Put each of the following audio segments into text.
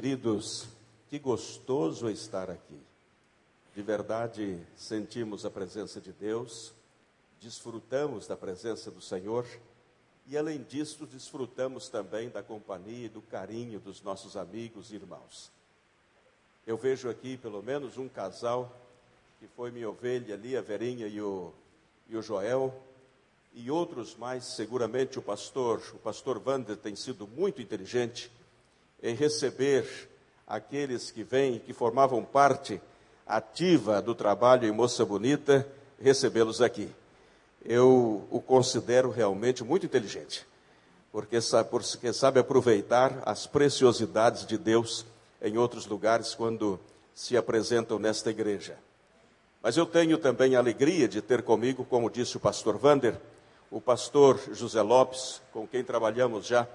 Queridos, que gostoso estar aqui. De verdade, sentimos a presença de Deus, desfrutamos da presença do Senhor e, além disso, desfrutamos também da companhia e do carinho dos nossos amigos e irmãos. Eu vejo aqui pelo menos um casal, que foi minha ovelha ali, a Verinha e o, e o Joel, e outros mais, seguramente o pastor, o pastor Wander tem sido muito inteligente em receber aqueles que vêm, que formavam parte ativa do trabalho em Moça Bonita, recebê-los aqui. Eu o considero realmente muito inteligente, porque sabe, porque sabe aproveitar as preciosidades de Deus em outros lugares quando se apresentam nesta igreja. Mas eu tenho também a alegria de ter comigo, como disse o pastor Vander, o pastor José Lopes, com quem trabalhamos já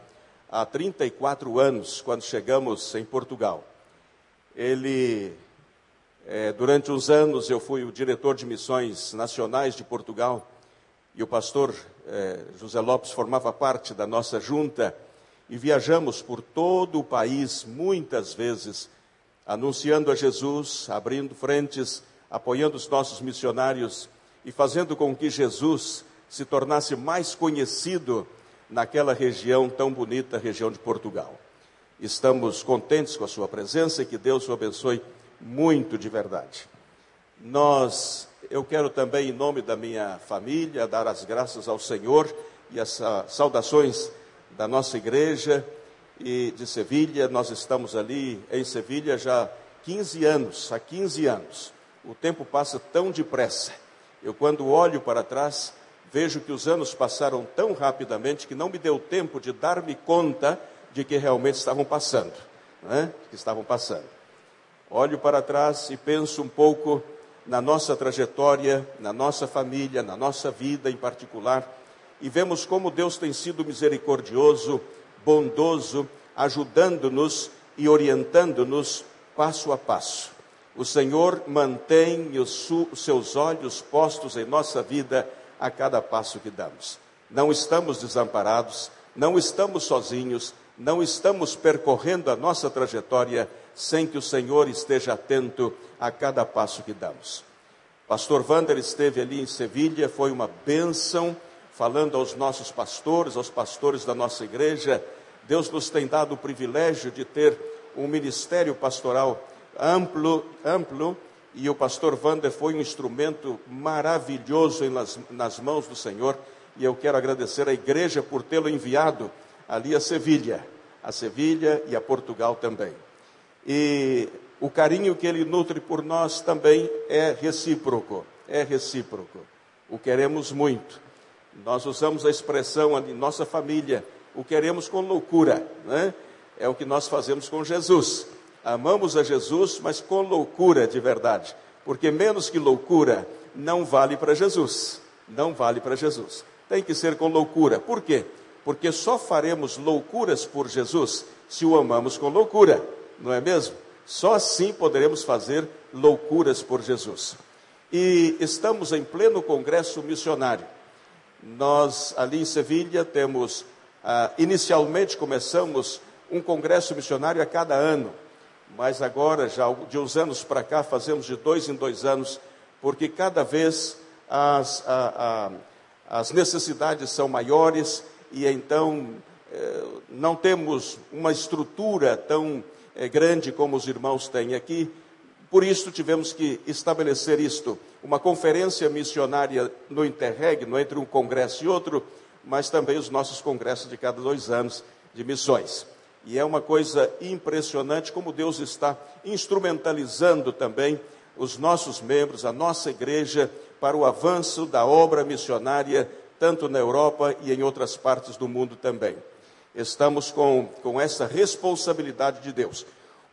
há 34 anos, quando chegamos em Portugal. Ele, é, durante uns anos, eu fui o diretor de missões nacionais de Portugal e o pastor é, José Lopes formava parte da nossa junta e viajamos por todo o país muitas vezes, anunciando a Jesus, abrindo frentes, apoiando os nossos missionários e fazendo com que Jesus se tornasse mais conhecido naquela região tão bonita, região de Portugal. Estamos contentes com a sua presença e que Deus o abençoe muito de verdade. Nós, eu quero também, em nome da minha família, dar as graças ao Senhor e as saudações da nossa igreja e de Sevilha. Nós estamos ali em Sevilha já 15 anos, há 15 anos. O tempo passa tão depressa. Eu, quando olho para trás, vejo que os anos passaram tão rapidamente que não me deu tempo de dar-me conta de que realmente estavam passando, né? que estavam passando. Olho para trás e penso um pouco na nossa trajetória, na nossa família, na nossa vida em particular, e vemos como Deus tem sido misericordioso, bondoso, ajudando-nos e orientando-nos passo a passo. O Senhor mantém os seus olhos postos em nossa vida a cada passo que damos. Não estamos desamparados, não estamos sozinhos, não estamos percorrendo a nossa trajetória sem que o Senhor esteja atento a cada passo que damos. Pastor Vander esteve ali em Sevilha, foi uma bênção, falando aos nossos pastores, aos pastores da nossa igreja. Deus nos tem dado o privilégio de ter um ministério pastoral amplo, amplo e o pastor Vander foi um instrumento maravilhoso nas, nas mãos do Senhor, e eu quero agradecer à igreja por tê-lo enviado ali a Sevilha, a Sevilha e a Portugal também. E o carinho que ele nutre por nós também é recíproco, é recíproco. O queremos muito. Nós usamos a expressão ali, nossa família, o queremos com loucura, né? É o que nós fazemos com Jesus. Amamos a Jesus, mas com loucura de verdade. Porque menos que loucura não vale para Jesus. Não vale para Jesus. Tem que ser com loucura. Por quê? Porque só faremos loucuras por Jesus se o amamos com loucura, não é mesmo? Só assim poderemos fazer loucuras por Jesus. E estamos em pleno congresso missionário. Nós, ali em Sevilha, temos, ah, inicialmente começamos um congresso missionário a cada ano mas agora, já de uns anos para cá, fazemos de dois em dois anos, porque cada vez as, a, a, as necessidades são maiores e então eh, não temos uma estrutura tão eh, grande como os irmãos têm aqui. Por isso tivemos que estabelecer isto, uma conferência missionária no interregno entre um congresso e outro, mas também os nossos congressos de cada dois anos de missões. E é uma coisa impressionante como Deus está instrumentalizando também os nossos membros, a nossa igreja, para o avanço da obra missionária, tanto na Europa e em outras partes do mundo também. Estamos com, com essa responsabilidade de Deus.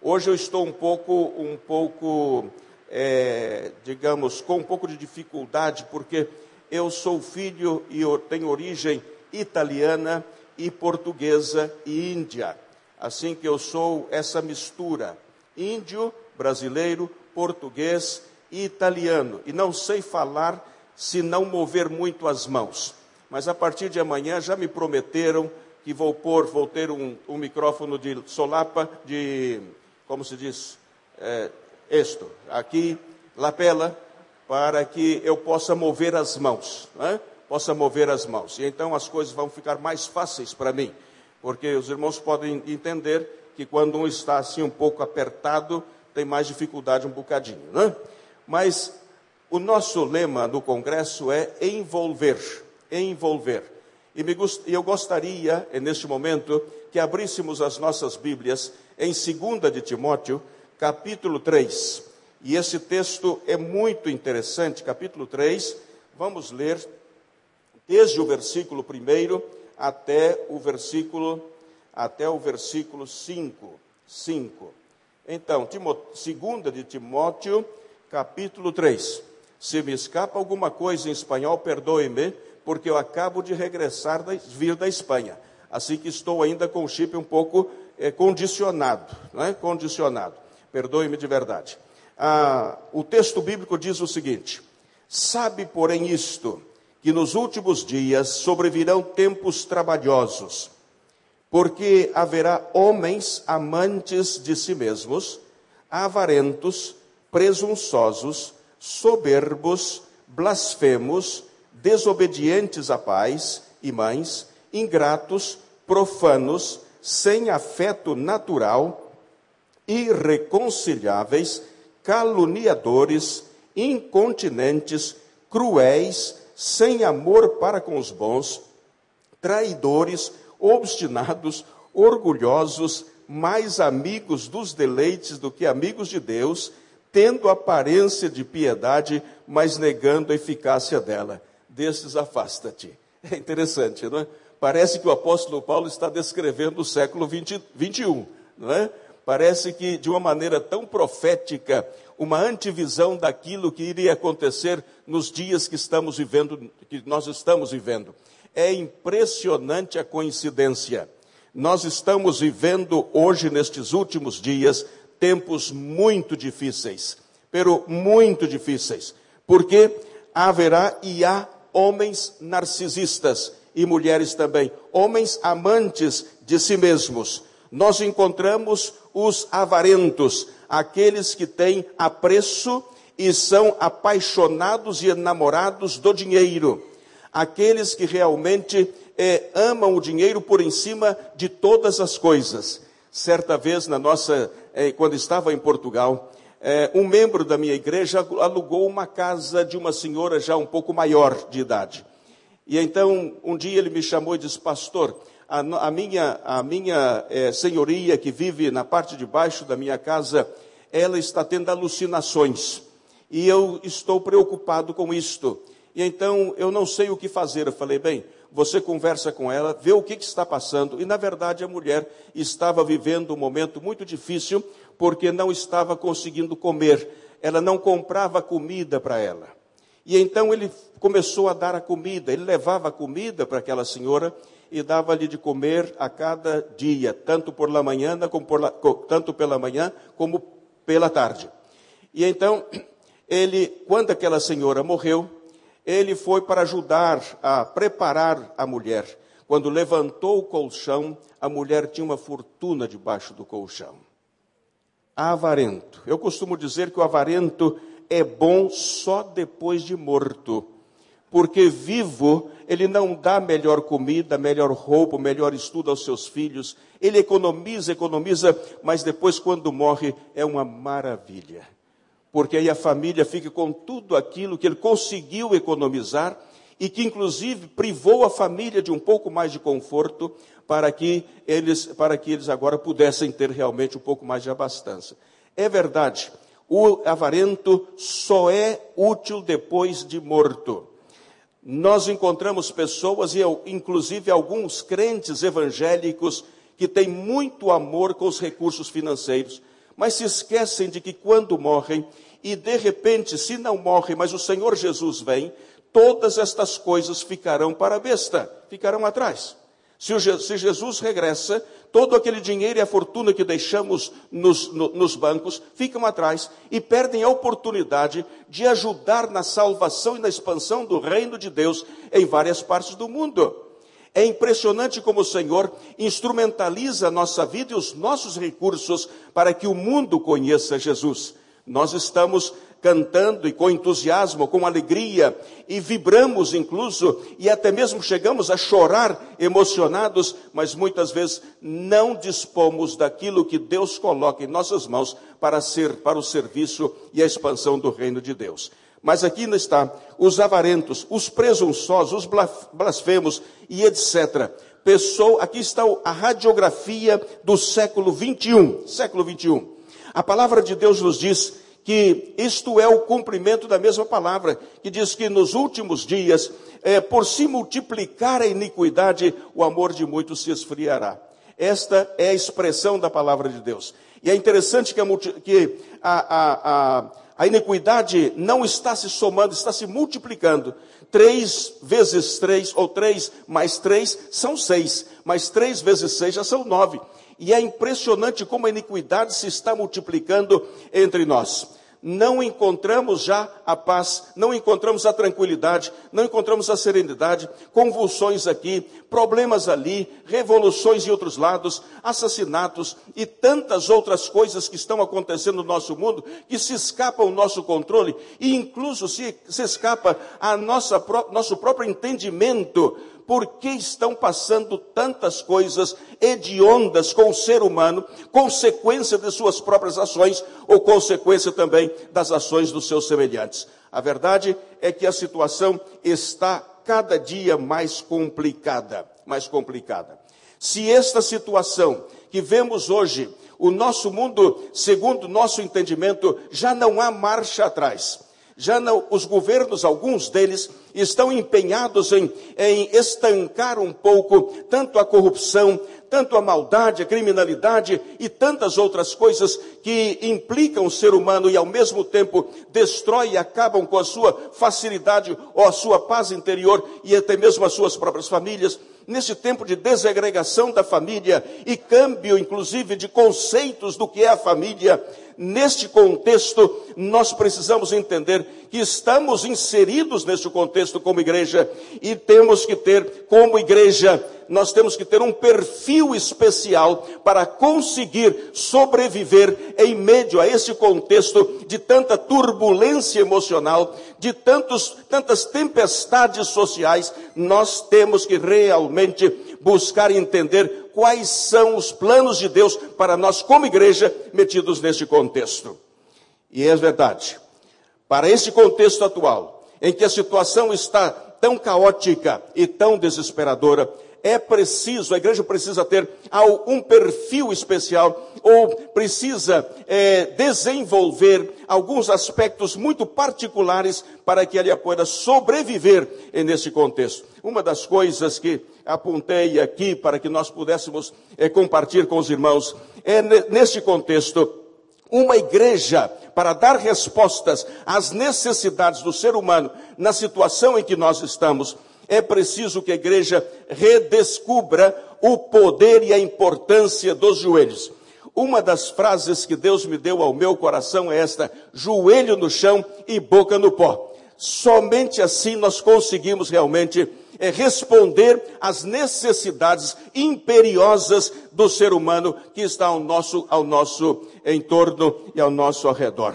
Hoje eu estou um pouco, um pouco, é, digamos, com um pouco de dificuldade, porque eu sou filho e tenho origem italiana e portuguesa e índia assim que eu sou essa mistura, índio, brasileiro, português e italiano, e não sei falar se não mover muito as mãos. Mas a partir de amanhã já me prometeram que vou pôr, vou ter um, um micrófono de solapa, de, como se diz, é, isto, aqui, lapela, para que eu possa mover as mãos, né? possa mover as mãos. E então as coisas vão ficar mais fáceis para mim, porque os irmãos podem entender que quando um está assim um pouco apertado, tem mais dificuldade um bocadinho, né? Mas o nosso lema no congresso é envolver, envolver. E, eu gostaria, neste momento, que abríssemos as nossas Bíblias em 2 de Timóteo, capítulo 3. E esse texto é muito interessante, capítulo 3. Vamos ler desde o versículo 1 até o versículo até o versículo 5. 5. Então, 2 de Timóteo, capítulo 3. Se me escapa alguma coisa em espanhol, perdoe-me, porque eu acabo de regressar, da, vir da Espanha. Assim que estou ainda com o chip um pouco é, condicionado, não é? Condicionado. Perdoe-me de verdade. Ah, o texto bíblico diz o seguinte: Sabe, porém, isto, que nos últimos dias sobrevirão tempos trabalhosos, porque haverá homens amantes de si mesmos, avarentos, presunçosos, soberbos, blasfemos, desobedientes a pais e mães, ingratos, profanos, sem afeto natural, irreconciliáveis, caluniadores, incontinentes, cruéis, sem amor para com os bons, traidores, obstinados, orgulhosos, mais amigos dos deleites do que amigos de Deus, tendo aparência de piedade, mas negando a eficácia dela. Destes afasta-te. É interessante, não é? Parece que o apóstolo Paulo está descrevendo o século 20, 21, não é? Parece que, de uma maneira tão profética, uma antivisão daquilo que iria acontecer nos dias que estamos vivendo, que nós estamos vivendo. É impressionante a coincidência. Nós estamos vivendo hoje, nestes últimos dias, tempos muito difíceis, pero muito difíceis, porque haverá e há homens narcisistas e mulheres também, homens amantes de si mesmos. Nós encontramos os avarentos, aqueles que têm apreço e são apaixonados e enamorados do dinheiro, aqueles que realmente é, amam o dinheiro por em cima de todas as coisas. Certa vez, na nossa, é, quando estava em Portugal, é, um membro da minha igreja alugou uma casa de uma senhora já um pouco maior de idade. E então, um dia ele me chamou e disse, pastor, a, a minha, a minha é, senhoria que vive na parte de baixo da minha casa, ela está tendo alucinações. E eu estou preocupado com isto. E então, eu não sei o que fazer. Eu falei, bem, você conversa com ela, vê o que, que está passando. E, na verdade, a mulher estava vivendo um momento muito difícil, porque não estava conseguindo comer. Ela não comprava comida para ela. E então ele começou a dar a comida. Ele levava a comida para aquela senhora e dava-lhe de comer a cada dia, tanto por la manhã, como por la, tanto pela manhã como pela tarde. E então ele, quando aquela senhora morreu, ele foi para ajudar a preparar a mulher. Quando levantou o colchão, a mulher tinha uma fortuna debaixo do colchão. Avarento. Eu costumo dizer que o avarento é bom só depois de morto. Porque vivo, ele não dá melhor comida, melhor roupa, melhor estudo aos seus filhos. Ele economiza, economiza, mas depois, quando morre, é uma maravilha porque aí a família fica com tudo aquilo que ele conseguiu economizar e que inclusive privou a família de um pouco mais de conforto para que eles, para que eles agora pudessem ter realmente um pouco mais de abastança. É verdade, o avarento só é útil depois de morto. Nós encontramos pessoas, e inclusive alguns crentes evangélicos, que têm muito amor com os recursos financeiros, mas se esquecem de que quando morrem, e de repente, se não morrem, mas o Senhor Jesus vem, todas estas coisas ficarão para a besta, ficarão atrás. Se Jesus regressa, todo aquele dinheiro e a fortuna que deixamos nos, no, nos bancos ficam atrás e perdem a oportunidade de ajudar na salvação e na expansão do reino de Deus em várias partes do mundo. É impressionante como o Senhor instrumentaliza a nossa vida e os nossos recursos para que o mundo conheça Jesus. Nós estamos cantando e com entusiasmo, com alegria, e vibramos incluso, e até mesmo chegamos a chorar emocionados, mas muitas vezes não dispomos daquilo que Deus coloca em nossas mãos para ser para o serviço e a expansão do reino de Deus. Mas aqui não está os avarentos, os presunçosos, os blasfemos e etc. Pessoa, aqui está a radiografia do século 21, século 21. A palavra de Deus nos diz que isto é o cumprimento da mesma palavra, que diz que nos últimos dias, é, por se multiplicar a iniquidade, o amor de muitos se esfriará. Esta é a expressão da palavra de Deus. E é interessante que a, que a, a, a, iniquidade não está se somando, está se multiplicando. Três vezes três, ou três mais três, são seis. Mas três vezes seis já são nove. E é impressionante como a iniquidade se está multiplicando entre nós. Não encontramos já a paz, não encontramos a tranquilidade, não encontramos a serenidade, convulsões aqui, problemas ali, revoluções em outros lados, assassinatos e tantas outras coisas que estão acontecendo no nosso mundo que se escapam ao nosso controle e incluso se, se escapa a nossa, nosso próprio entendimento por que estão passando tantas coisas hediondas com o ser humano, consequência de suas próprias ações ou consequência também das ações dos seus semelhantes. A verdade é que a situação está cada dia mais complicada, mais complicada. Se esta situação que vemos hoje, o nosso mundo, segundo nosso entendimento, já não há marcha atrás já não, os governos, alguns deles, estão empenhados em, em estancar um pouco tanto a corrupção, tanto a maldade, a criminalidade e tantas outras coisas que implicam o ser humano e ao mesmo tempo destrói e acabam com a sua facilidade ou a sua paz interior e até mesmo as suas próprias famílias. Nesse tempo de desagregação da família e câmbio, inclusive, de conceitos do que é a família, neste contexto, nós precisamos entender que estamos inseridos neste contexto como igreja e temos que ter, como igreja, nós temos que ter um perfil especial para conseguir sobreviver em meio a esse contexto de tanta turbulência emocional, de tantos, tantas tempestades sociais. Nós temos que realmente buscar entender quais são os planos de Deus para nós, como igreja, metidos neste contexto. E é verdade. Para esse contexto atual, em que a situação está tão caótica e tão desesperadora, é preciso, a igreja precisa ter um perfil especial ou precisa é, desenvolver alguns aspectos muito particulares para que ela possa sobreviver nesse contexto. Uma das coisas que apontei aqui para que nós pudéssemos é, compartilhar com os irmãos é neste contexto uma igreja para dar respostas às necessidades do ser humano na situação em que nós estamos é preciso que a igreja redescubra o poder e a importância dos joelhos. Uma das frases que Deus me deu ao meu coração é esta: joelho no chão e boca no pó. Somente assim nós conseguimos realmente é, responder às necessidades imperiosas do ser humano que está ao nosso, ao nosso entorno e ao nosso redor.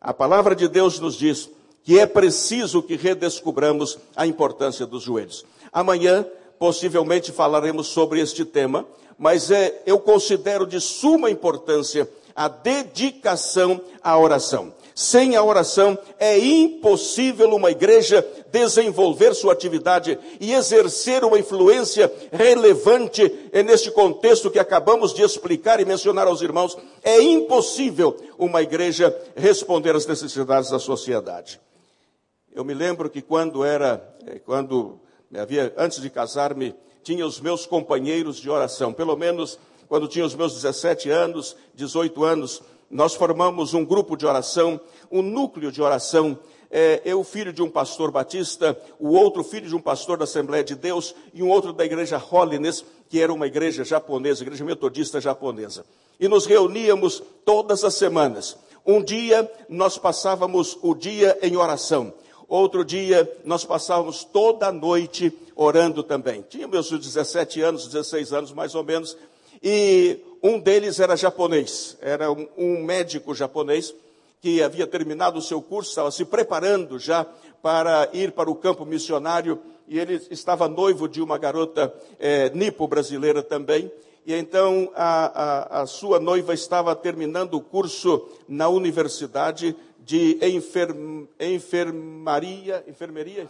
A palavra de Deus nos diz que é preciso que redescubramos a importância dos joelhos. Amanhã, possivelmente, falaremos sobre este tema, mas é, eu considero de suma importância a dedicação à oração. Sem a oração é impossível uma igreja desenvolver sua atividade e exercer uma influência relevante neste contexto que acabamos de explicar e mencionar aos irmãos. É impossível uma igreja responder às necessidades da sociedade. Eu me lembro que quando era, eh, quando havia, antes de casar-me, tinha os meus companheiros de oração, pelo menos quando tinha os meus 17 anos, 18 anos, nós formamos um grupo de oração, um núcleo de oração. É, eu, filho de um pastor batista, o outro filho de um pastor da Assembleia de Deus e um outro da igreja Holiness, que era uma igreja japonesa, igreja metodista japonesa. E nos reuníamos todas as semanas. Um dia nós passávamos o dia em oração. Outro dia nós passávamos toda a noite orando também. Tinha meus 17 anos, 16 anos mais ou menos, e um deles era japonês, era um, um médico japonês que havia terminado o seu curso, estava se preparando já para ir para o campo missionário, e ele estava noivo de uma garota é, nipo-brasileira também, e então a, a, a, sua noiva estava terminando o curso na universidade de enferm, enfermaria, enfermaria,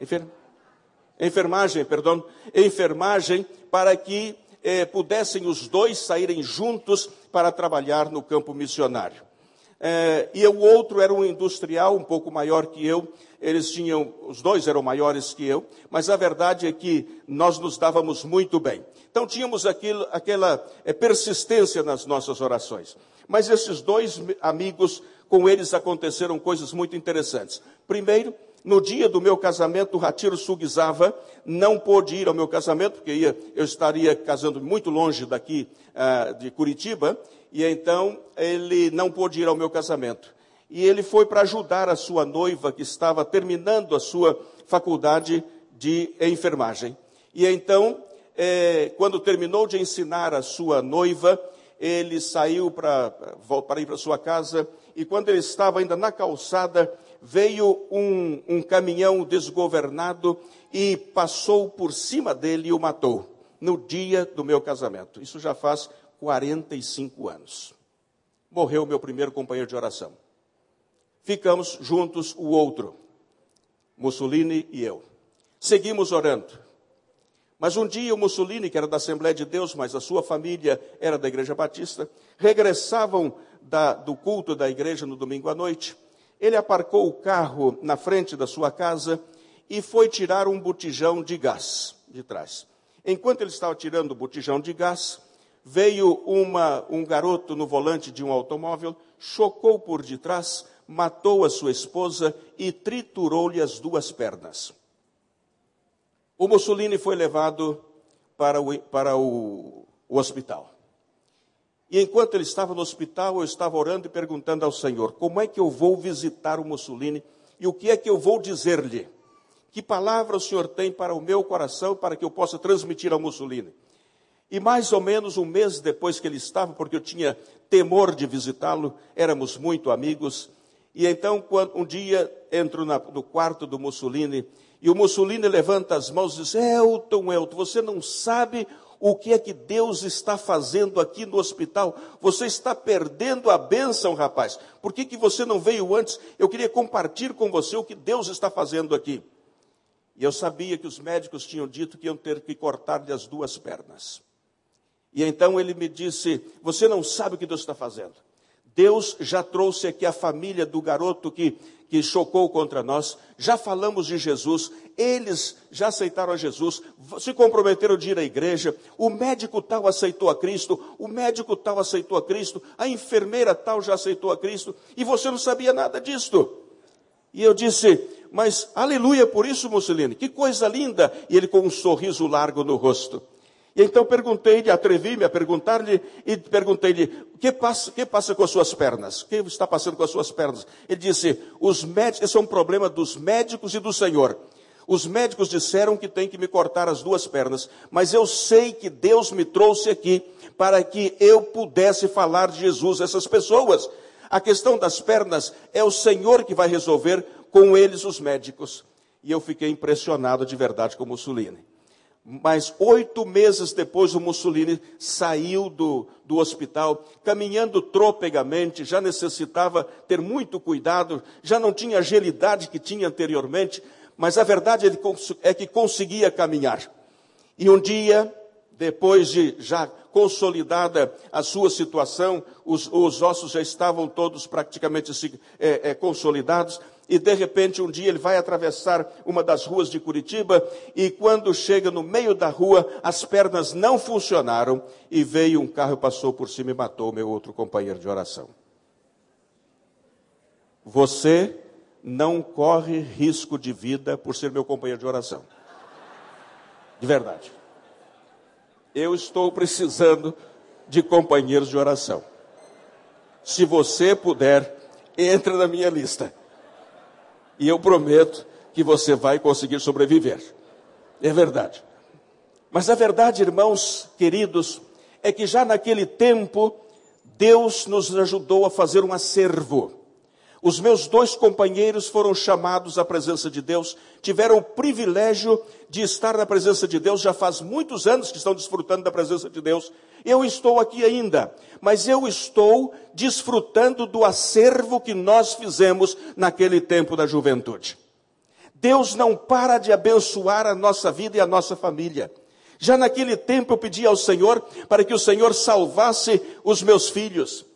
enfer, enfermagem, perdão, enfermagem, para que eh, pudessem os dois saírem juntos para trabalhar no campo missionário. Eh, e o outro era um industrial um pouco maior que eu, eles tinham, os dois eram maiores que eu, mas a verdade é que nós nos dávamos muito bem. Então tínhamos aquilo, aquela é, persistência nas nossas orações. Mas esses dois amigos, com eles aconteceram coisas muito interessantes. Primeiro, no dia do meu casamento, o Ratiro Sugizava não pôde ir ao meu casamento, porque ia, eu estaria casando muito longe daqui uh, de Curitiba, e então ele não pôde ir ao meu casamento. E ele foi para ajudar a sua noiva, que estava terminando a sua faculdade de enfermagem. E então, é, quando terminou de ensinar a sua noiva, ele saiu para, ir para sua casa, e quando ele estava ainda na calçada, veio um, um caminhão desgovernado e passou por cima dele e o matou, no dia do meu casamento. Isso já faz 45 anos. Morreu meu primeiro companheiro de oração. Ficamos juntos o outro, Mussolini e eu. Seguimos orando. Mas um dia o Mussolini, que era da Assembleia de Deus, mas a sua família era da Igreja Batista, regressavam da, do culto da igreja no domingo à noite ele aparcou o carro na frente da sua casa e foi tirar um botijão de gás de trás. Enquanto ele estava tirando o botijão de gás, veio uma, um garoto no volante de um automóvel, chocou por detrás, matou a sua esposa e triturou-lhe as duas pernas. O Mussolini foi levado para o, para o, o hospital. E enquanto ele estava no hospital, eu estava orando e perguntando ao Senhor: como é que eu vou visitar o Mussolini e o que é que eu vou dizer-lhe? Que palavra o Senhor tem para o meu coração para que eu possa transmitir ao Mussolini? E mais ou menos um mês depois que ele estava, porque eu tinha temor de visitá-lo, éramos muito amigos. E então, um dia, entro no quarto do Mussolini e o Mussolini levanta as mãos e diz: Elton, Elton, você não sabe o que é que Deus está fazendo aqui no hospital? Você está perdendo a bênção, rapaz. Por que, que você não veio antes? Eu queria compartilhar com você o que Deus está fazendo aqui. E eu sabia que os médicos tinham dito que iam ter que cortar-lhe as duas pernas. E então ele me disse: Você não sabe o que Deus está fazendo. Deus já trouxe aqui a família do garoto que, que chocou contra nós, já falamos de Jesus, eles já aceitaram a Jesus, se comprometeram de ir à igreja, o médico tal aceitou a Cristo, o médico tal aceitou a Cristo, a enfermeira tal já aceitou a Cristo, e você não sabia nada disto. E eu disse, mas aleluia por isso, Mussolini, que coisa linda! E ele com um sorriso largo no rosto. E então perguntei-lhe, atrevi-me a perguntar-lhe, e perguntei-lhe, que passa, que passa com as suas pernas? O que está passando com as suas pernas? Ele disse, os médicos, esse é um problema dos médicos e do Senhor. Os médicos disseram que tem que me cortar as duas pernas, mas eu sei que Deus me trouxe aqui para que eu pudesse falar de Jesus a essas pessoas. A questão das pernas é o Senhor que vai resolver com eles os médicos. E eu fiquei impressionado de verdade com Mussolini. Mas oito meses depois, o Mussolini saiu do, do hospital, caminhando tropegamente, já necessitava ter muito cuidado, já não tinha a agilidade que tinha anteriormente, mas a verdade é que conseguia caminhar. E um dia, depois de já consolidada a sua situação, os, os ossos já estavam todos praticamente é, é, consolidados, e de repente um dia ele vai atravessar uma das ruas de Curitiba e quando chega no meio da rua, as pernas não funcionaram e veio um carro, passou por cima e matou meu outro companheiro de oração. Você não corre risco de vida por ser meu companheiro de oração. De verdade. Eu estou precisando de companheiros de oração. Se você puder, entre na minha lista. E eu prometo que você vai conseguir sobreviver. É verdade. Mas a verdade, irmãos queridos, é que já naquele tempo, Deus nos ajudou a fazer um acervo. Os meus dois companheiros foram chamados à presença de Deus, tiveram o privilégio de estar na presença de Deus, já faz muitos anos que estão desfrutando da presença de Deus. Eu estou aqui ainda, mas eu estou desfrutando do acervo que nós fizemos naquele tempo da juventude. Deus não para de abençoar a nossa vida e a nossa família. Já naquele tempo eu pedi ao Senhor para que o Senhor salvasse os meus filhos.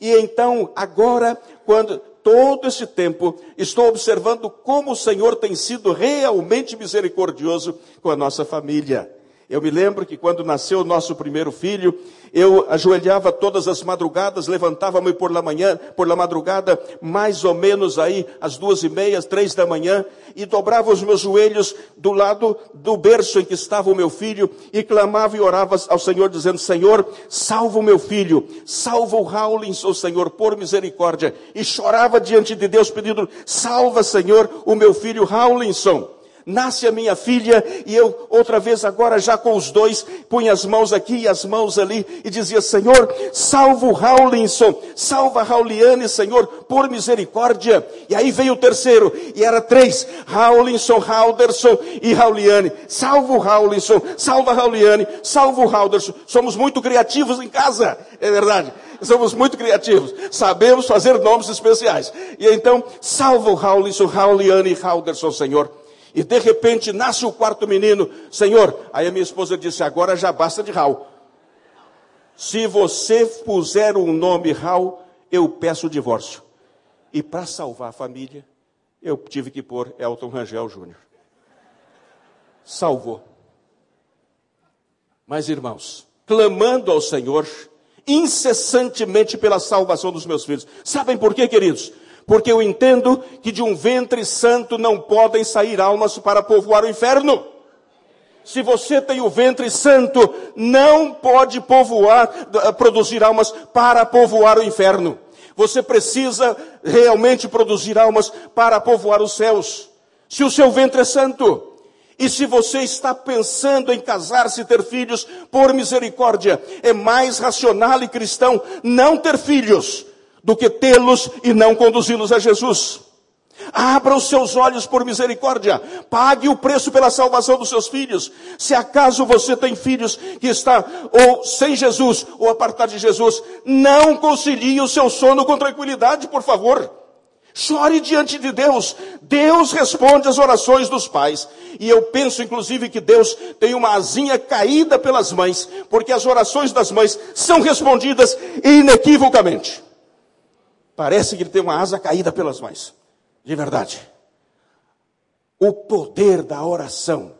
E então, agora, quando todo esse tempo estou observando como o Senhor tem sido realmente misericordioso com a nossa família. Eu me lembro que quando nasceu o nosso primeiro filho, eu ajoelhava todas as madrugadas, levantava-me por la manhã, por la madrugada, mais ou menos aí, às duas e meia, três da manhã, e dobrava os meus joelhos do lado do berço em que estava o meu filho, e clamava e orava ao Senhor, dizendo, Senhor, salva o meu filho, salva o Raulins, oh Senhor, por misericórdia, e chorava diante de Deus, pedindo, salva, Senhor, o meu filho Raulinson nasce a minha filha, e eu, outra vez agora, já com os dois, punha as mãos aqui e as mãos ali, e dizia, Senhor, salva o Raulinson, salva Rauliane, Senhor, por misericórdia. E aí veio o terceiro, e era três, Raulinson, Rauderson e Rauliane. Salva o Raulinson, salva Rauliane, salva o. Somos muito criativos em casa, é verdade somos muito criativos, sabemos fazer nomes especiais. E então, salva o Raulinson, Rauliane e Rauderson, Senhor. E de repente nasce o quarto menino. Senhor, aí a minha esposa disse: agora já basta de Raul. Se você puser um nome Raul, eu peço o divórcio. E para salvar a família, eu tive que pôr Elton Rangel Júnior. Salvou. Mas irmãos, clamando ao Senhor incessantemente pela salvação dos meus filhos. Sabem por quê, queridos? Porque eu entendo que de um ventre santo não podem sair almas para povoar o inferno. Se você tem o ventre santo, não pode povoar, produzir almas para povoar o inferno. Você precisa realmente produzir almas para povoar os céus. Se o seu ventre é santo, e se você está pensando em casar-se e ter filhos, por misericórdia, é mais racional e cristão não ter filhos do que tê-los e não conduzi-los a Jesus. Abra os seus olhos por misericórdia. Pague o preço pela salvação dos seus filhos. Se acaso você tem filhos que está ou sem Jesus ou apartado de Jesus, não concilie o seu sono com tranquilidade, por favor. Chore diante de Deus. Deus responde às orações dos pais. E eu penso, inclusive, que Deus tem uma asinha caída pelas mães, porque as orações das mães são respondidas inequivocamente. Parece que ele tem uma asa caída pelas mãos. De verdade. O poder da oração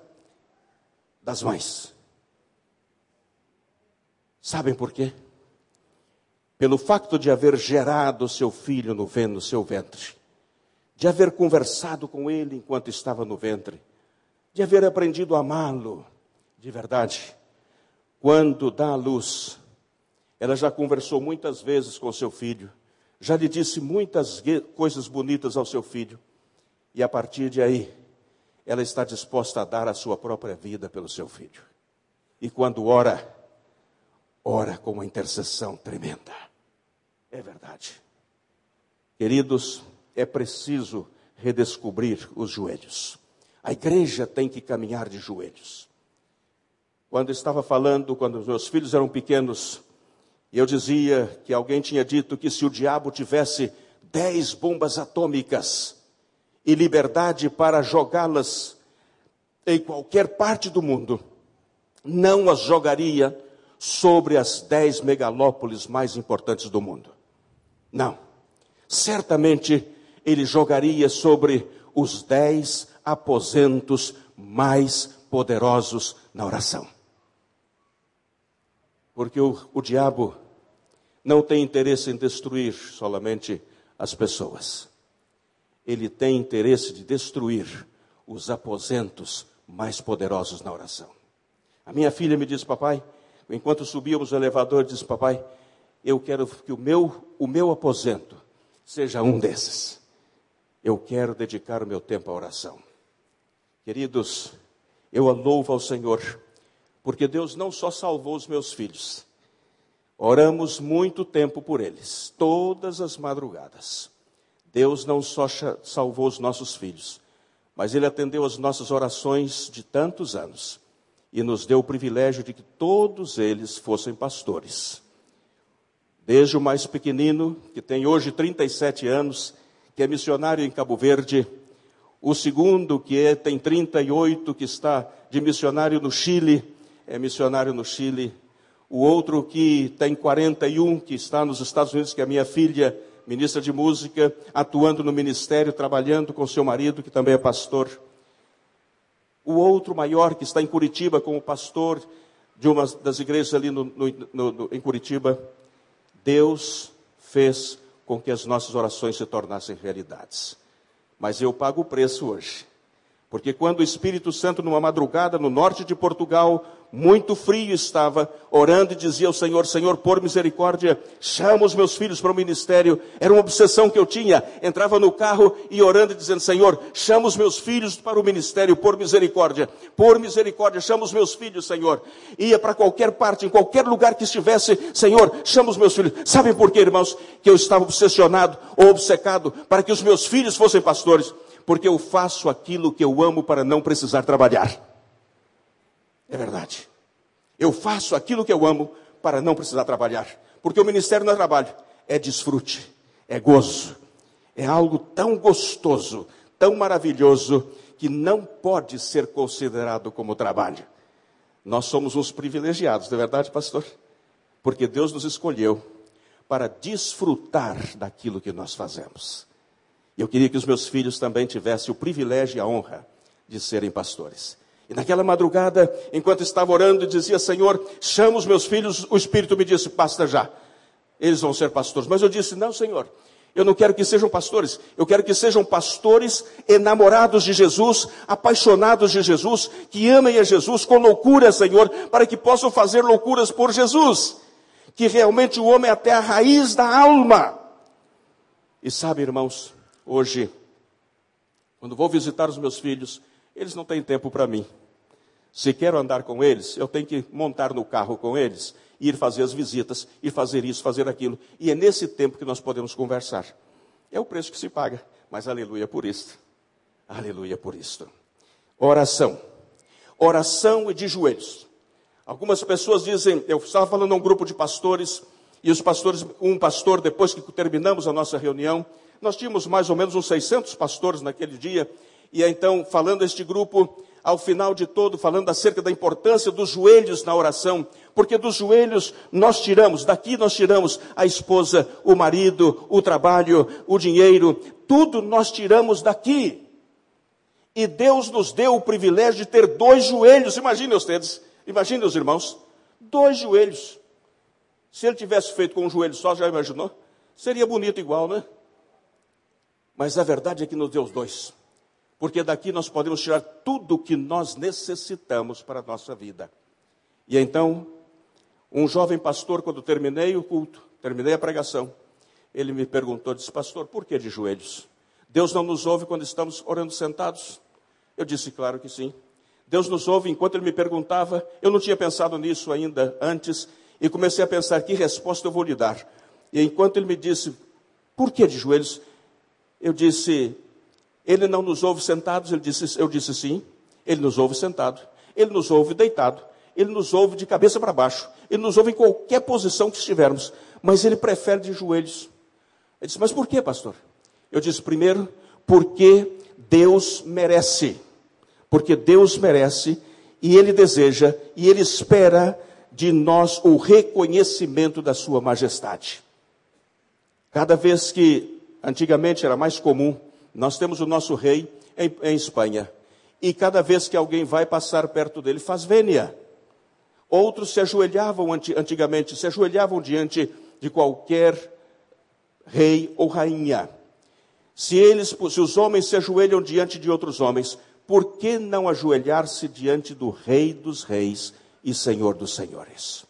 das mães. Sabem por quê? Pelo facto de haver gerado seu filho no, seu ventre, de haver conversado com ele enquanto estava no ventre, de haver aprendido a amá-lo, de verdade. Quando dá a luz, ela já conversou muitas vezes com seu filho já lhe disse muitas coisas bonitas ao seu filho, e a partir de aí, ela está disposta a dar a sua própria vida pelo seu filho. E quando ora, ora com uma intercessão tremenda. É verdade. Queridos, é preciso redescobrir os joelhos. A igreja tem que caminhar de joelhos. Quando estava falando, quando os meus filhos eram pequenos, e eu dizia que alguém tinha dito que se o diabo tivesse dez bombas atômicas e liberdade para jogá-las em qualquer parte do mundo, não as jogaria sobre as dez megalópolis mais importantes do mundo. Não. Certamente ele jogaria sobre os dez aposentos mais poderosos na oração. Porque o, o diabo não tem interesse em destruir somente as pessoas. Ele tem interesse de destruir os aposentos mais poderosos na oração. A minha filha me disse, papai, enquanto subíamos o elevador, disse, papai, eu quero que o meu, o meu aposento seja um desses. eu quero dedicar o meu tempo à oração. Queridos, eu louvo ao Senhor, porque Deus não só salvou os meus filhos, oramos muito tempo por eles, todas as madrugadas. Deus não só salvou os nossos filhos, mas Ele atendeu as nossas orações de tantos anos e nos deu o privilégio de que todos eles fossem pastores. Desde o mais pequenino, que tem hoje 37 anos, que é missionário em Cabo Verde, o segundo, que é, tem 38, que está de missionário no Chile, é missionário no Chile. O outro que tem 41, que está nos Estados Unidos, que é a minha filha, ministra de música, atuando no ministério, trabalhando com seu marido, que também é pastor. O outro maior, que está em Curitiba como pastor de uma das igrejas ali no, no, no, em Curitiba. Deus fez com que as nossas orações se tornassem realidades. Mas eu pago o preço hoje. Porque quando o Espírito Santo, numa madrugada no norte de Portugal, muito frio estava, orando e dizia ao Senhor: Senhor, por misericórdia, chama os meus filhos para o ministério. Era uma obsessão que eu tinha. Entrava no carro e orando e dizendo: Senhor, chama os meus filhos para o ministério, por misericórdia. Por misericórdia, chama os meus filhos, Senhor. Ia para qualquer parte, em qualquer lugar que estivesse, Senhor, chama os meus filhos. Sabem por quê, irmãos? Que eu estava obsessionado ou obcecado para que os meus filhos fossem pastores porque eu faço aquilo que eu amo para não precisar trabalhar. É verdade. Eu faço aquilo que eu amo para não precisar trabalhar. Porque o ministério não é trabalho, é desfrute, é gozo. É algo tão gostoso, tão maravilhoso, que não pode ser considerado como trabalho. Nós somos uns privilegiados, não é verdade, pastor? Porque Deus nos escolheu para desfrutar daquilo que nós fazemos. Eu queria que os meus filhos também tivessem o privilégio e a honra de serem pastores. E naquela madrugada, enquanto estava orando, dizia: Senhor, chama os meus filhos. O Espírito me disse: Basta já, eles vão ser pastores. Mas eu disse: Não, Senhor, eu não quero que sejam pastores, eu quero que sejam pastores enamorados de Jesus, apaixonados de Jesus, que amem a Jesus com loucura, Senhor, para que possam fazer loucuras por Jesus. Que realmente o homem é até a raiz da alma. E sabe, irmãos, Hoje, quando vou visitar os meus filhos, eles não têm tempo para mim. Se quero andar com eles, eu tenho que montar no carro com eles, ir fazer as visitas, ir fazer isso, fazer aquilo. E é nesse tempo que nós podemos conversar. É o preço que se paga, mas aleluia por isto. Aleluia por isto. Oração. Oração e de joelhos. Algumas pessoas dizem, eu estava falando a um grupo de pastores, e os pastores, um pastor, depois que terminamos a nossa reunião, nós tínhamos mais ou menos uns 600 pastores naquele dia, e então, falando este grupo, ao final de todo, falando acerca da importância dos joelhos na oração, porque dos joelhos nós tiramos, daqui nós tiramos a esposa, o marido, o trabalho, o dinheiro, tudo nós tiramos daqui. E Deus nos deu o privilégio de ter dois joelhos, imaginem vocês, imaginem os irmãos, dois joelhos. Se ele tivesse feito com um joelho só, já imaginou? Seria bonito igual, né? Mas a verdade é que nos deu os dois. Porque daqui nós podemos tirar tudo o que nós necessitamos para a nossa vida. E então, um jovem pastor, quando terminei o culto, terminei a pregação, ele me perguntou, disse, pastor, por que de joelhos? Deus não nos ouve quando estamos orando sentados? Eu disse, claro que sim. Deus nos ouve enquanto ele me perguntava, eu não tinha pensado nisso ainda antes, e comecei a pensar que resposta eu vou lhe dar. E enquanto ele me disse, por que de joelhos? Eu disse, ele não nos ouve sentados? Ele disse, eu disse sim. Ele nos ouve sentado. Ele nos ouve deitado. Ele nos ouve de cabeça para baixo. Ele nos ouve em qualquer posição que estivermos. Mas ele prefere de joelhos. Ele disse, mas por que, pastor? Eu disse, primeiro, porque Deus merece. Porque Deus merece e Ele deseja e Ele espera de nós o reconhecimento da Sua majestade. Cada vez que Antigamente era mais comum. Nós temos o nosso rei em, em Espanha. E cada vez que alguém vai passar perto dele, faz vênia. Outros se ajoelhavam antigamente, se ajoelhavam diante de qualquer rei ou rainha. Se eles, se os homens se ajoelham diante de outros homens, por que não ajoelhar-se diante do Rei dos Reis e Senhor dos Senhores?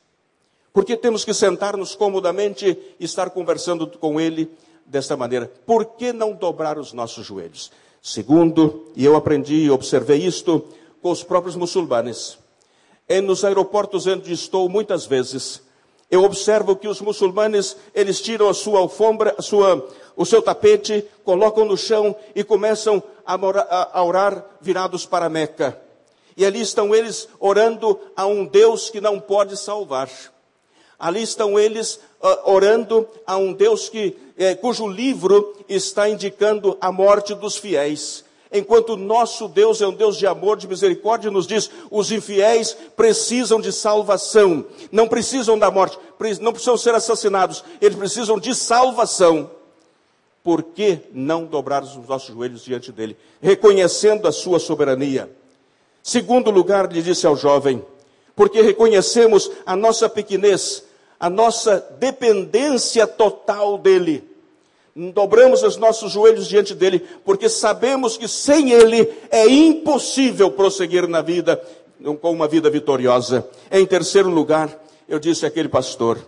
Porque temos que sentar-nos comodamente e estar conversando com Ele desta maneira: por que não dobrar os nossos joelhos? Segundo, e eu aprendi e observei isto com os próprios muçulmanos. E nos aeroportos onde estou muitas vezes, eu observo que os muçulmanos, eles tiram a sua alfombra, a sua, o seu tapete, colocam no chão e começam a, a orar virados para Meca. E ali estão eles orando a um Deus que não pode salvar. Ali estão eles orando a um Deus que, eh, cujo livro está indicando a morte dos fiéis. Enquanto nosso Deus é um Deus de amor, de misericórdia, nos diz: os infiéis precisam de salvação, não precisam da morte, não precisam ser assassinados, eles precisam de salvação. Por que não dobrar os nossos joelhos diante dele, reconhecendo a sua soberania? Segundo lugar, lhe disse ao jovem, porque reconhecemos a nossa pequenez, a nossa dependência total dele. Dobramos os nossos joelhos diante dele, porque sabemos que sem ele é impossível prosseguir na vida com uma vida vitoriosa. Em terceiro lugar, eu disse àquele pastor,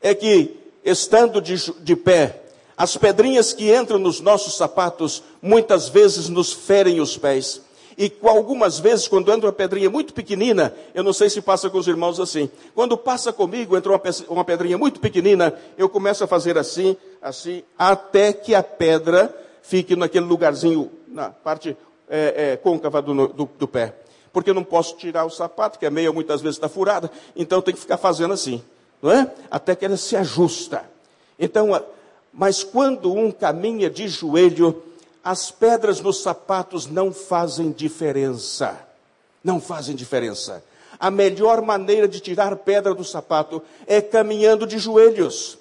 é que estando de, de pé, as pedrinhas que entram nos nossos sapatos muitas vezes nos ferem os pés. E algumas vezes, quando entra uma pedrinha muito pequenina, eu não sei se passa com os irmãos assim. Quando passa comigo, entra uma pedrinha muito pequenina, eu começo a fazer assim, assim, até que a pedra fique naquele lugarzinho, na parte é, é, côncava do, do, do, pé. Porque eu não posso tirar o sapato, que a meia muitas vezes está furada, então tem que ficar fazendo assim, não é? Até que ela se ajusta. Então, mas quando um caminha de joelho, as pedras nos sapatos não fazem diferença. Não fazem diferença. A melhor maneira de tirar pedra do sapato é caminhando de joelhos.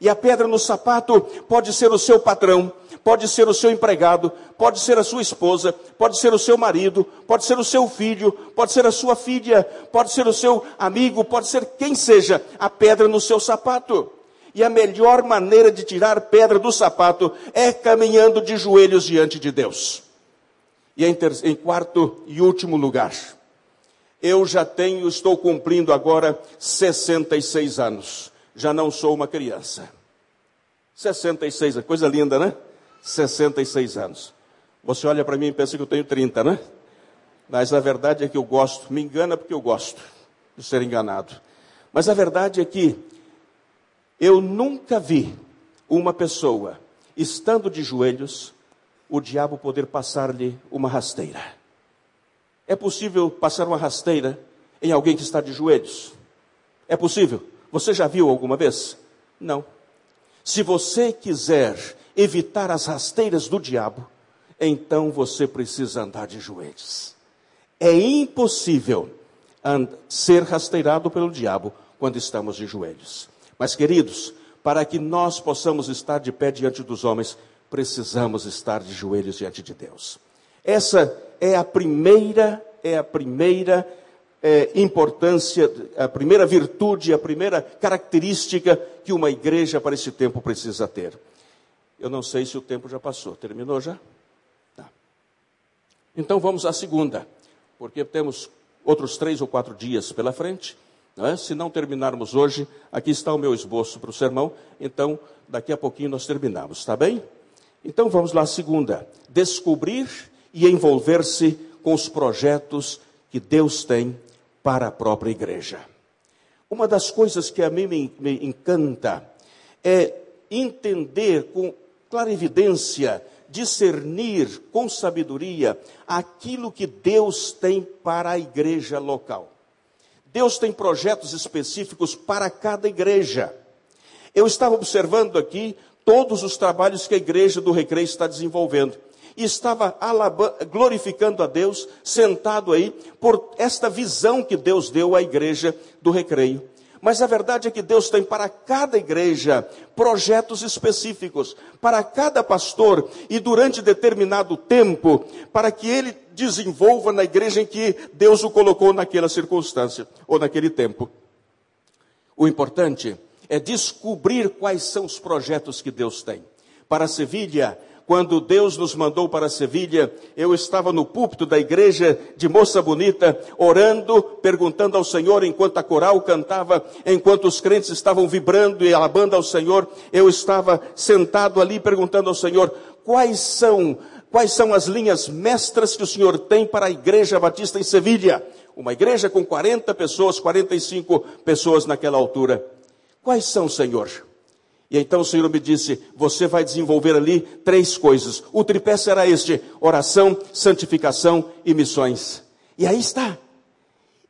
E a pedra no sapato pode ser o seu patrão, pode ser o seu empregado, pode ser a sua esposa, pode ser o seu marido, pode ser o seu filho, pode ser a sua filha, pode ser o seu amigo, pode ser quem seja, a pedra no seu sapato. E a melhor maneira de tirar pedra do sapato é caminhando de joelhos diante de Deus. E em, ter, em quarto e último lugar, eu já tenho, estou cumprindo agora 66 anos. Já não sou uma criança. 66, coisa linda, né? 66 anos. Você olha para mim e pensa que eu tenho 30, né? Mas a verdade é que eu gosto, me engana porque eu gosto de ser enganado. Mas a verdade é que eu nunca vi uma pessoa, estando de joelhos, o diabo poder passar-lhe uma rasteira. É possível passar uma rasteira em alguém que está de joelhos? É possível? Você já viu alguma vez? Não. Se você quiser evitar as rasteiras do diabo, então você precisa andar de joelhos. É impossível ser rasteirado pelo diabo quando estamos de joelhos. Mas, queridos, para que nós possamos estar de pé diante dos homens, precisamos estar de joelhos diante de Deus. Essa é a primeira, é a primeira é, importância, a primeira virtude, a primeira característica que uma igreja para esse tempo precisa ter. Eu não sei se o tempo já passou. Terminou já? Tá. Então vamos à segunda, porque temos outros três ou quatro dias pela frente. Não é? Se não terminarmos hoje, aqui está o meu esboço para o sermão, então daqui a pouquinho nós terminamos, está bem? Então vamos lá, segunda. Descobrir e envolver-se com os projetos que Deus tem para a própria igreja. Uma das coisas que a mim me, me encanta é entender com clarividência, discernir com sabedoria aquilo que Deus tem para a igreja local. Deus tem projetos específicos para cada igreja. Eu estava observando aqui todos os trabalhos que a igreja do Recreio está desenvolvendo. E estava glorificando a Deus, sentado aí, por esta visão que Deus deu à igreja do Recreio. Mas a verdade é que Deus tem para cada igreja projetos específicos, para cada pastor e durante determinado tempo, para que ele desenvolva na igreja em que Deus o colocou naquela circunstância ou naquele tempo. O importante é descobrir quais são os projetos que Deus tem. Para Sevilha, quando Deus nos mandou para Sevilha, eu estava no púlpito da igreja de Moça Bonita, orando, perguntando ao Senhor, enquanto a coral cantava, enquanto os crentes estavam vibrando e alabando ao Senhor, eu estava sentado ali perguntando ao Senhor, quais são, quais são as linhas mestras que o Senhor tem para a igreja batista em Sevilha? Uma igreja com 40 pessoas, 45 pessoas naquela altura. Quais são, Senhor? E então o Senhor me disse: Você vai desenvolver ali três coisas. O tripé será este: oração, santificação e missões. E aí está.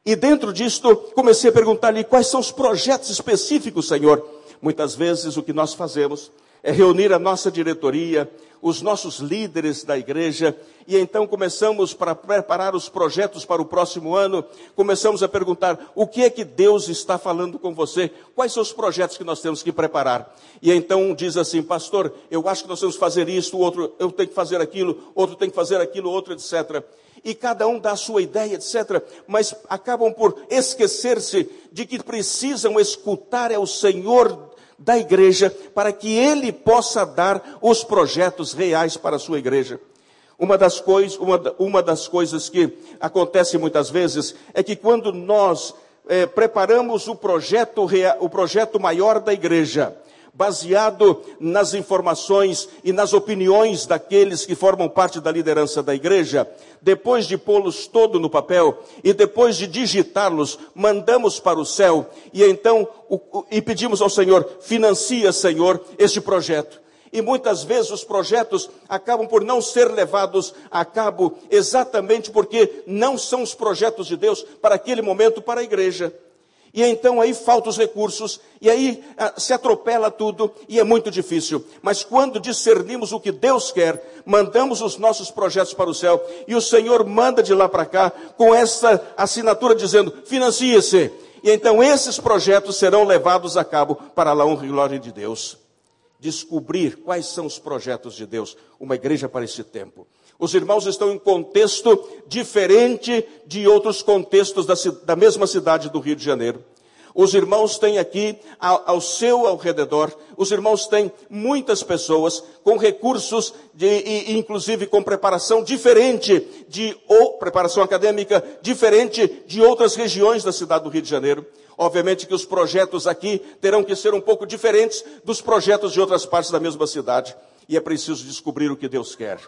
E dentro disto, comecei a perguntar-lhe quais são os projetos específicos, Senhor. Muitas vezes o que nós fazemos é reunir a nossa diretoria, os nossos líderes da igreja, e então começamos para preparar os projetos para o próximo ano, começamos a perguntar: o que é que Deus está falando com você? Quais são os projetos que nós temos que preparar? E então um diz assim, pastor, eu acho que nós temos que fazer isso, outro, eu tenho que fazer aquilo, outro tem que fazer aquilo, outro, etc. E cada um dá a sua ideia, etc. Mas acabam por esquecer-se de que precisam escutar é o Senhor da igreja para que ele possa dar os projetos reais para a sua igreja. Uma das, cois, uma, uma das coisas que acontece muitas vezes é que quando nós é, preparamos o projeto, o projeto maior da igreja, baseado nas informações e nas opiniões daqueles que formam parte da liderança da igreja, depois de pô-los todo no papel e depois de digitá-los, mandamos para o céu e então o, o, e pedimos ao Senhor, financia, Senhor, este projeto. E muitas vezes os projetos acabam por não ser levados a cabo exatamente porque não são os projetos de Deus para aquele momento para a igreja. E então aí faltam os recursos, e aí ah, se atropela tudo, e é muito difícil. Mas quando discernimos o que Deus quer, mandamos os nossos projetos para o céu, e o Senhor manda de lá para cá, com essa assinatura dizendo: financie-se. E então esses projetos serão levados a cabo para a honra e glória de Deus. Descobrir quais são os projetos de Deus, uma igreja para esse tempo. Os irmãos estão em contexto diferente de outros contextos da, da mesma cidade do Rio de Janeiro. Os irmãos têm aqui, ao, ao, seu ao redor, os irmãos têm muitas pessoas com recursos, de, e, inclusive com preparação diferente de, ou preparação acadêmica diferente de outras regiões da cidade do Rio de Janeiro. Obviamente que os projetos aqui terão que ser um pouco diferentes dos projetos de outras partes da mesma cidade. E é preciso descobrir o que Deus quer.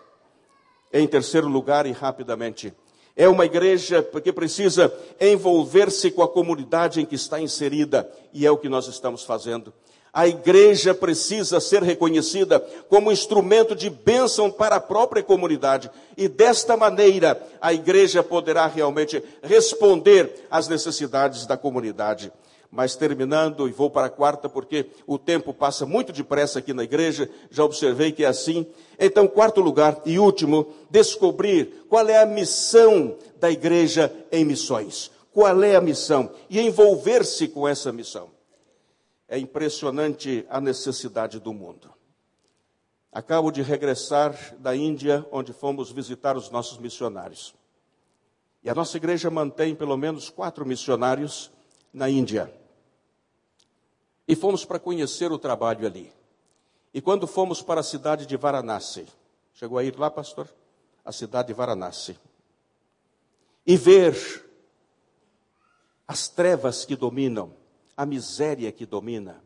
Em terceiro lugar, e rapidamente, é uma igreja que precisa envolver-se com a comunidade em que está inserida, e é o que nós estamos fazendo. A igreja precisa ser reconhecida como instrumento de bênção para a própria comunidade, e desta maneira a igreja poderá realmente responder às necessidades da comunidade. Mas terminando, e vou para a quarta, porque o tempo passa muito depressa aqui na igreja, já observei que é assim. Então, quarto lugar e último, descobrir qual é a missão da igreja em missões. Qual é a missão? E envolver-se com essa missão. É impressionante a necessidade do mundo. Acabo de regressar da Índia, onde fomos visitar os nossos missionários. E a nossa igreja mantém pelo menos quatro missionários na Índia. E fomos para conhecer o trabalho ali. E quando fomos para a cidade de Varanasi, chegou a ir lá, pastor? A cidade de Varanasi. E ver as trevas que dominam, a miséria que domina,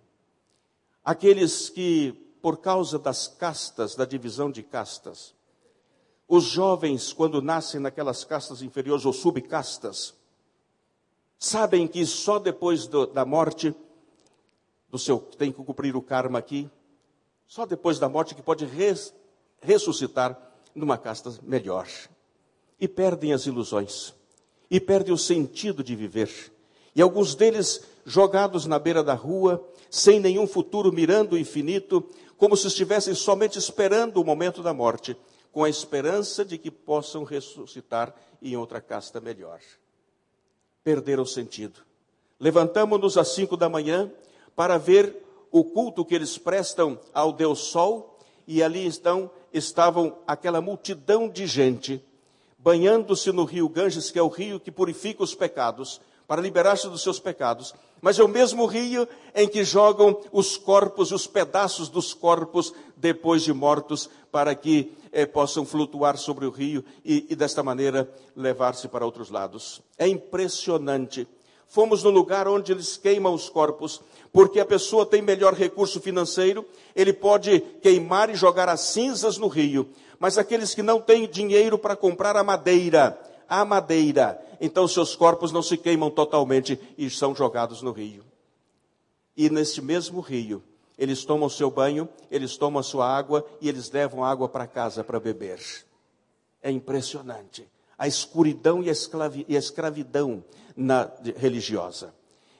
aqueles que, por causa das castas, da divisão de castas, os jovens, quando nascem naquelas castas inferiores ou subcastas, sabem que só depois do, da morte do seu tem que cumprir o karma aqui, só depois da morte que pode res, ressuscitar numa casta melhor. E perdem as ilusões, e perdem o sentido de viver. E alguns deles jogados na beira da rua, sem nenhum futuro, mirando o infinito, como se estivessem somente esperando o momento da morte, com a esperança de que possam ressuscitar em outra casta melhor. Perderam o sentido. Levantamos-nos às cinco da manhã, para ver o culto que eles prestam ao Deus Sol, e ali estão, estavam aquela multidão de gente banhando-se no rio Ganges, que é o rio que purifica os pecados, para liberar-se dos seus pecados. Mas é o mesmo rio em que jogam os corpos, os pedaços dos corpos depois de mortos, para que eh, possam flutuar sobre o rio e, e desta maneira levar-se para outros lados. É impressionante. Fomos no lugar onde eles queimam os corpos, porque a pessoa tem melhor recurso financeiro, ele pode queimar e jogar as cinzas no rio. Mas aqueles que não têm dinheiro para comprar a madeira, a madeira, então seus corpos não se queimam totalmente e são jogados no rio. E neste mesmo rio, eles tomam seu banho, eles tomam sua água e eles levam água para casa para beber. É impressionante. A escuridão e a, escravi, e a escravidão na, religiosa.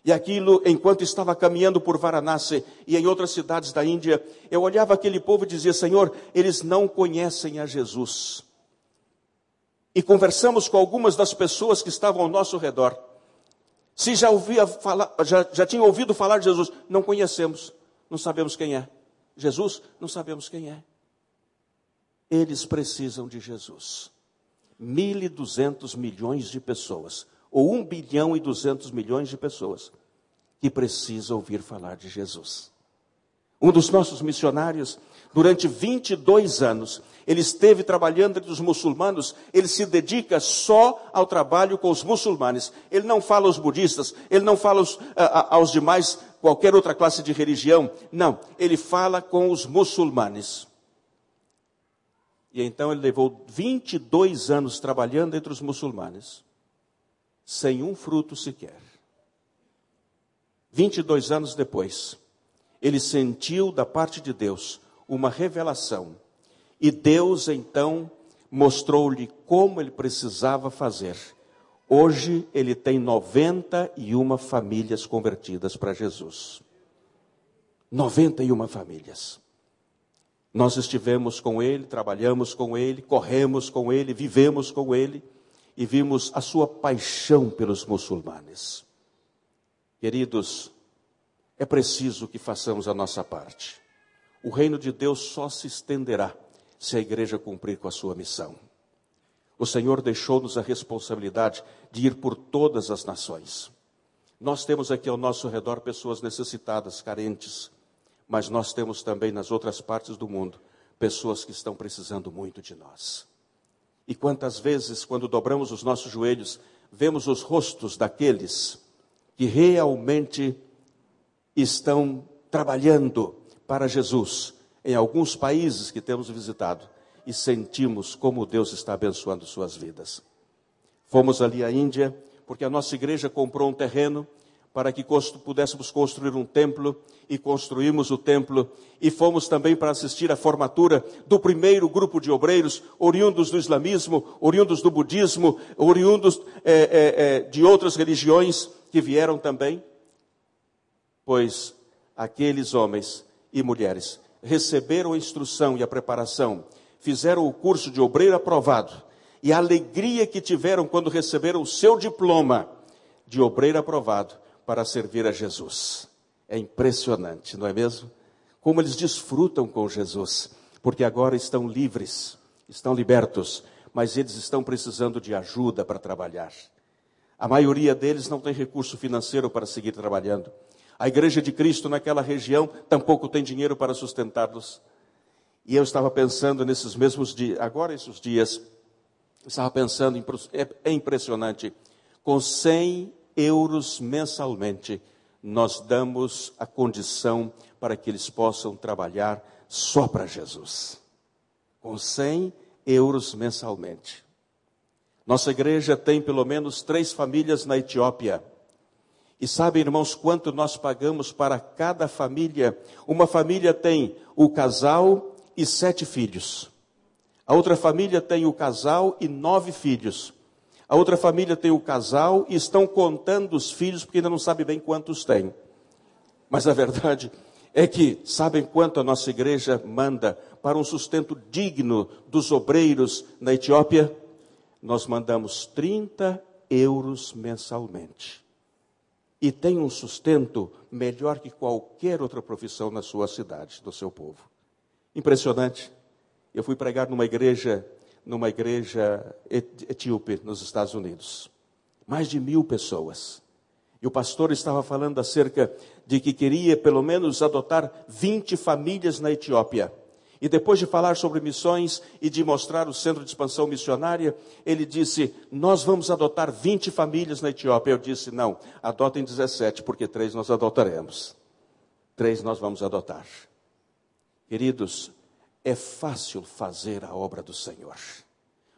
E aquilo, enquanto estava caminhando por Varanasi e em outras cidades da Índia, eu olhava aquele povo e dizia: Senhor, eles não conhecem a Jesus e conversamos com algumas das pessoas que estavam ao nosso redor. Se já, ouvia falar, já, já tinham ouvido falar de Jesus, não conhecemos, não sabemos quem é. Jesus, não sabemos quem é. Eles precisam de Jesus. 1.200 milhões de pessoas, ou 1 bilhão e 200 milhões de pessoas, que precisam ouvir falar de Jesus. Um dos nossos missionários, durante 22 anos, ele esteve trabalhando entre os muçulmanos, ele se dedica só ao trabalho com os muçulmanes. Ele não fala aos budistas, ele não fala aos, a, aos demais, qualquer outra classe de religião. Não, ele fala com os muçulmanes. E então ele levou 22 anos trabalhando entre os muçulmanes, sem um fruto sequer. 22 anos depois, ele sentiu da parte de Deus uma revelação e Deus então mostrou-lhe como ele precisava fazer. Hoje ele tem 91 famílias convertidas para Jesus. 91 famílias. Nós estivemos com ele, trabalhamos com ele, corremos com ele, vivemos com ele e vimos a sua paixão pelos muçulmanes. Queridos, é preciso que façamos a nossa parte. O reino de Deus só se estenderá se a igreja cumprir com a sua missão. O Senhor deixou-nos a responsabilidade de ir por todas as nações. Nós temos aqui ao nosso redor pessoas necessitadas, carentes, mas nós temos também nas outras partes do mundo pessoas que estão precisando muito de nós. E quantas vezes, quando dobramos os nossos joelhos, vemos os rostos daqueles que realmente estão trabalhando para Jesus, em alguns países que temos visitado e sentimos como Deus está abençoando suas vidas. Fomos ali à Índia, porque a nossa igreja comprou um terreno para que pudéssemos construir um templo e construímos o templo. E fomos também para assistir à formatura do primeiro grupo de obreiros, oriundos do islamismo, oriundos do budismo, oriundos é, é, é, de outras religiões que vieram também. Pois aqueles homens e mulheres receberam a instrução e a preparação, fizeram o curso de obreiro aprovado, e a alegria que tiveram quando receberam o seu diploma de obreiro aprovado para servir a Jesus. É impressionante, não é mesmo? Como eles desfrutam com Jesus, porque agora estão livres, estão libertos, mas eles estão precisando de ajuda para trabalhar. A maioria deles não tem recurso financeiro para seguir trabalhando. A igreja de Cristo naquela região tampouco tem dinheiro para sustentá-los. E eu estava pensando nesses mesmos dias, agora esses dias, estava pensando, é, é impressionante, com 100 euros mensalmente, nós damos a condição para que eles possam trabalhar só para Jesus. Com 100 euros mensalmente. Nossa igreja tem pelo menos três famílias na Etiópia. E sabem, irmãos, quanto nós pagamos para cada família? Uma família tem o casal e sete filhos. A outra família tem o casal e nove filhos. A outra família tem o casal e estão contando os filhos porque ainda não sabe bem quantos tem. Mas a verdade é que sabem quanto a nossa igreja manda para um sustento digno dos obreiros na Etiópia? Nós mandamos 30 euros mensalmente e tem um sustento melhor que qualquer outra profissão na sua cidade, do seu povo. Impressionante. Eu fui pregar numa igreja, numa igreja etíope nos Estados Unidos. Mais de mil pessoas. E o pastor estava falando acerca de que queria pelo menos adotar 20 famílias na Etiópia. E depois de falar sobre missões e de mostrar o centro de expansão missionária, ele disse: Nós vamos adotar 20 famílias na Etiópia. Eu disse: Não, adotem 17, porque três nós adotaremos. Três nós vamos adotar. Queridos, é fácil fazer a obra do Senhor.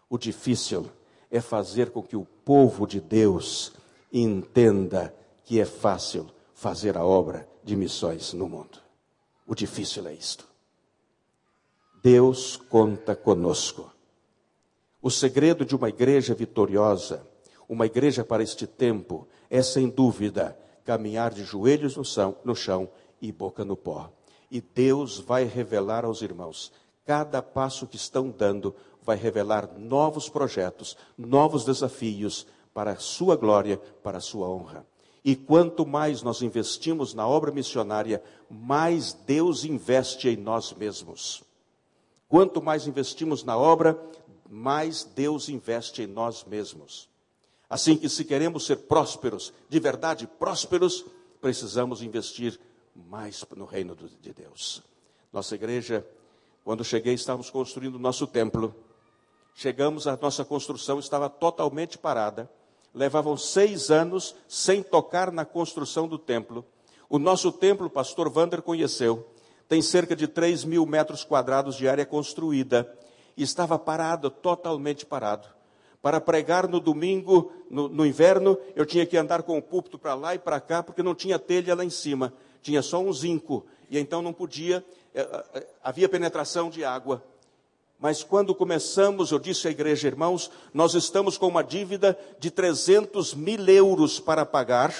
O difícil é fazer com que o povo de Deus entenda que é fácil fazer a obra de missões no mundo. O difícil é isto. Deus conta conosco. O segredo de uma igreja vitoriosa, uma igreja para este tempo, é sem dúvida caminhar de joelhos no chão, no chão e boca no pó. E Deus vai revelar aos irmãos, cada passo que estão dando vai revelar novos projetos, novos desafios para a sua glória, para a sua honra. E quanto mais nós investimos na obra missionária, mais Deus investe em nós mesmos. Quanto mais investimos na obra, mais Deus investe em nós mesmos. Assim que se queremos ser prósperos, de verdade prósperos, precisamos investir mais no reino de Deus. Nossa igreja, quando cheguei, estávamos construindo o nosso templo. Chegamos, a nossa construção estava totalmente parada. Levavam seis anos sem tocar na construção do templo. O nosso templo, o pastor Vander conheceu tem cerca de 3 mil metros quadrados de área construída, e estava parado, totalmente parado. Para pregar no domingo, no, no inverno, eu tinha que andar com o púlpito para lá e para cá, porque não tinha telha lá em cima, tinha só um zinco, e então não podia, eh, eh, havia penetração de água. Mas quando começamos, eu disse à igreja, irmãos, nós estamos com uma dívida de 300 mil euros para pagar,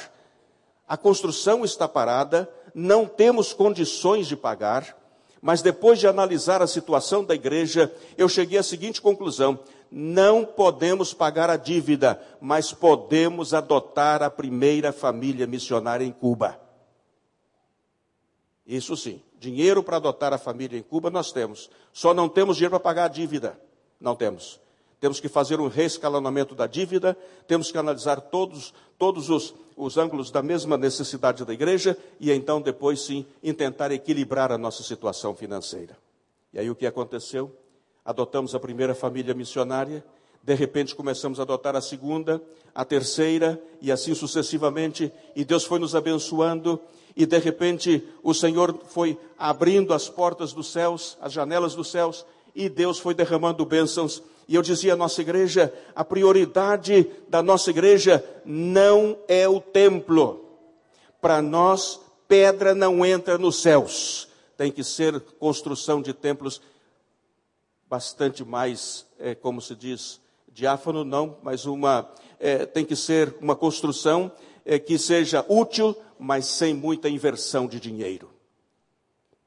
a construção está parada, não temos condições de pagar, mas depois de analisar a situação da igreja, eu cheguei à seguinte conclusão: não podemos pagar a dívida, mas podemos adotar a primeira família missionária em Cuba. Isso sim, dinheiro para adotar a família em Cuba nós temos, só não temos dinheiro para pagar a dívida. Não temos temos que fazer um reescalonamento da dívida, temos que analisar todos, todos os, os ângulos da mesma necessidade da igreja e então depois sim tentar equilibrar a nossa situação financeira. E aí o que aconteceu? Adotamos a primeira família missionária, de repente começamos a adotar a segunda, a terceira e assim sucessivamente, e Deus foi nos abençoando, e de repente o Senhor foi abrindo as portas dos céus, as janelas dos céus, e Deus foi derramando bênçãos e eu dizia à nossa igreja: a prioridade da nossa igreja não é o templo. Para nós, pedra não entra nos céus. Tem que ser construção de templos bastante mais, é, como se diz, diáfano, não, mas uma, é, tem que ser uma construção é, que seja útil, mas sem muita inversão de dinheiro.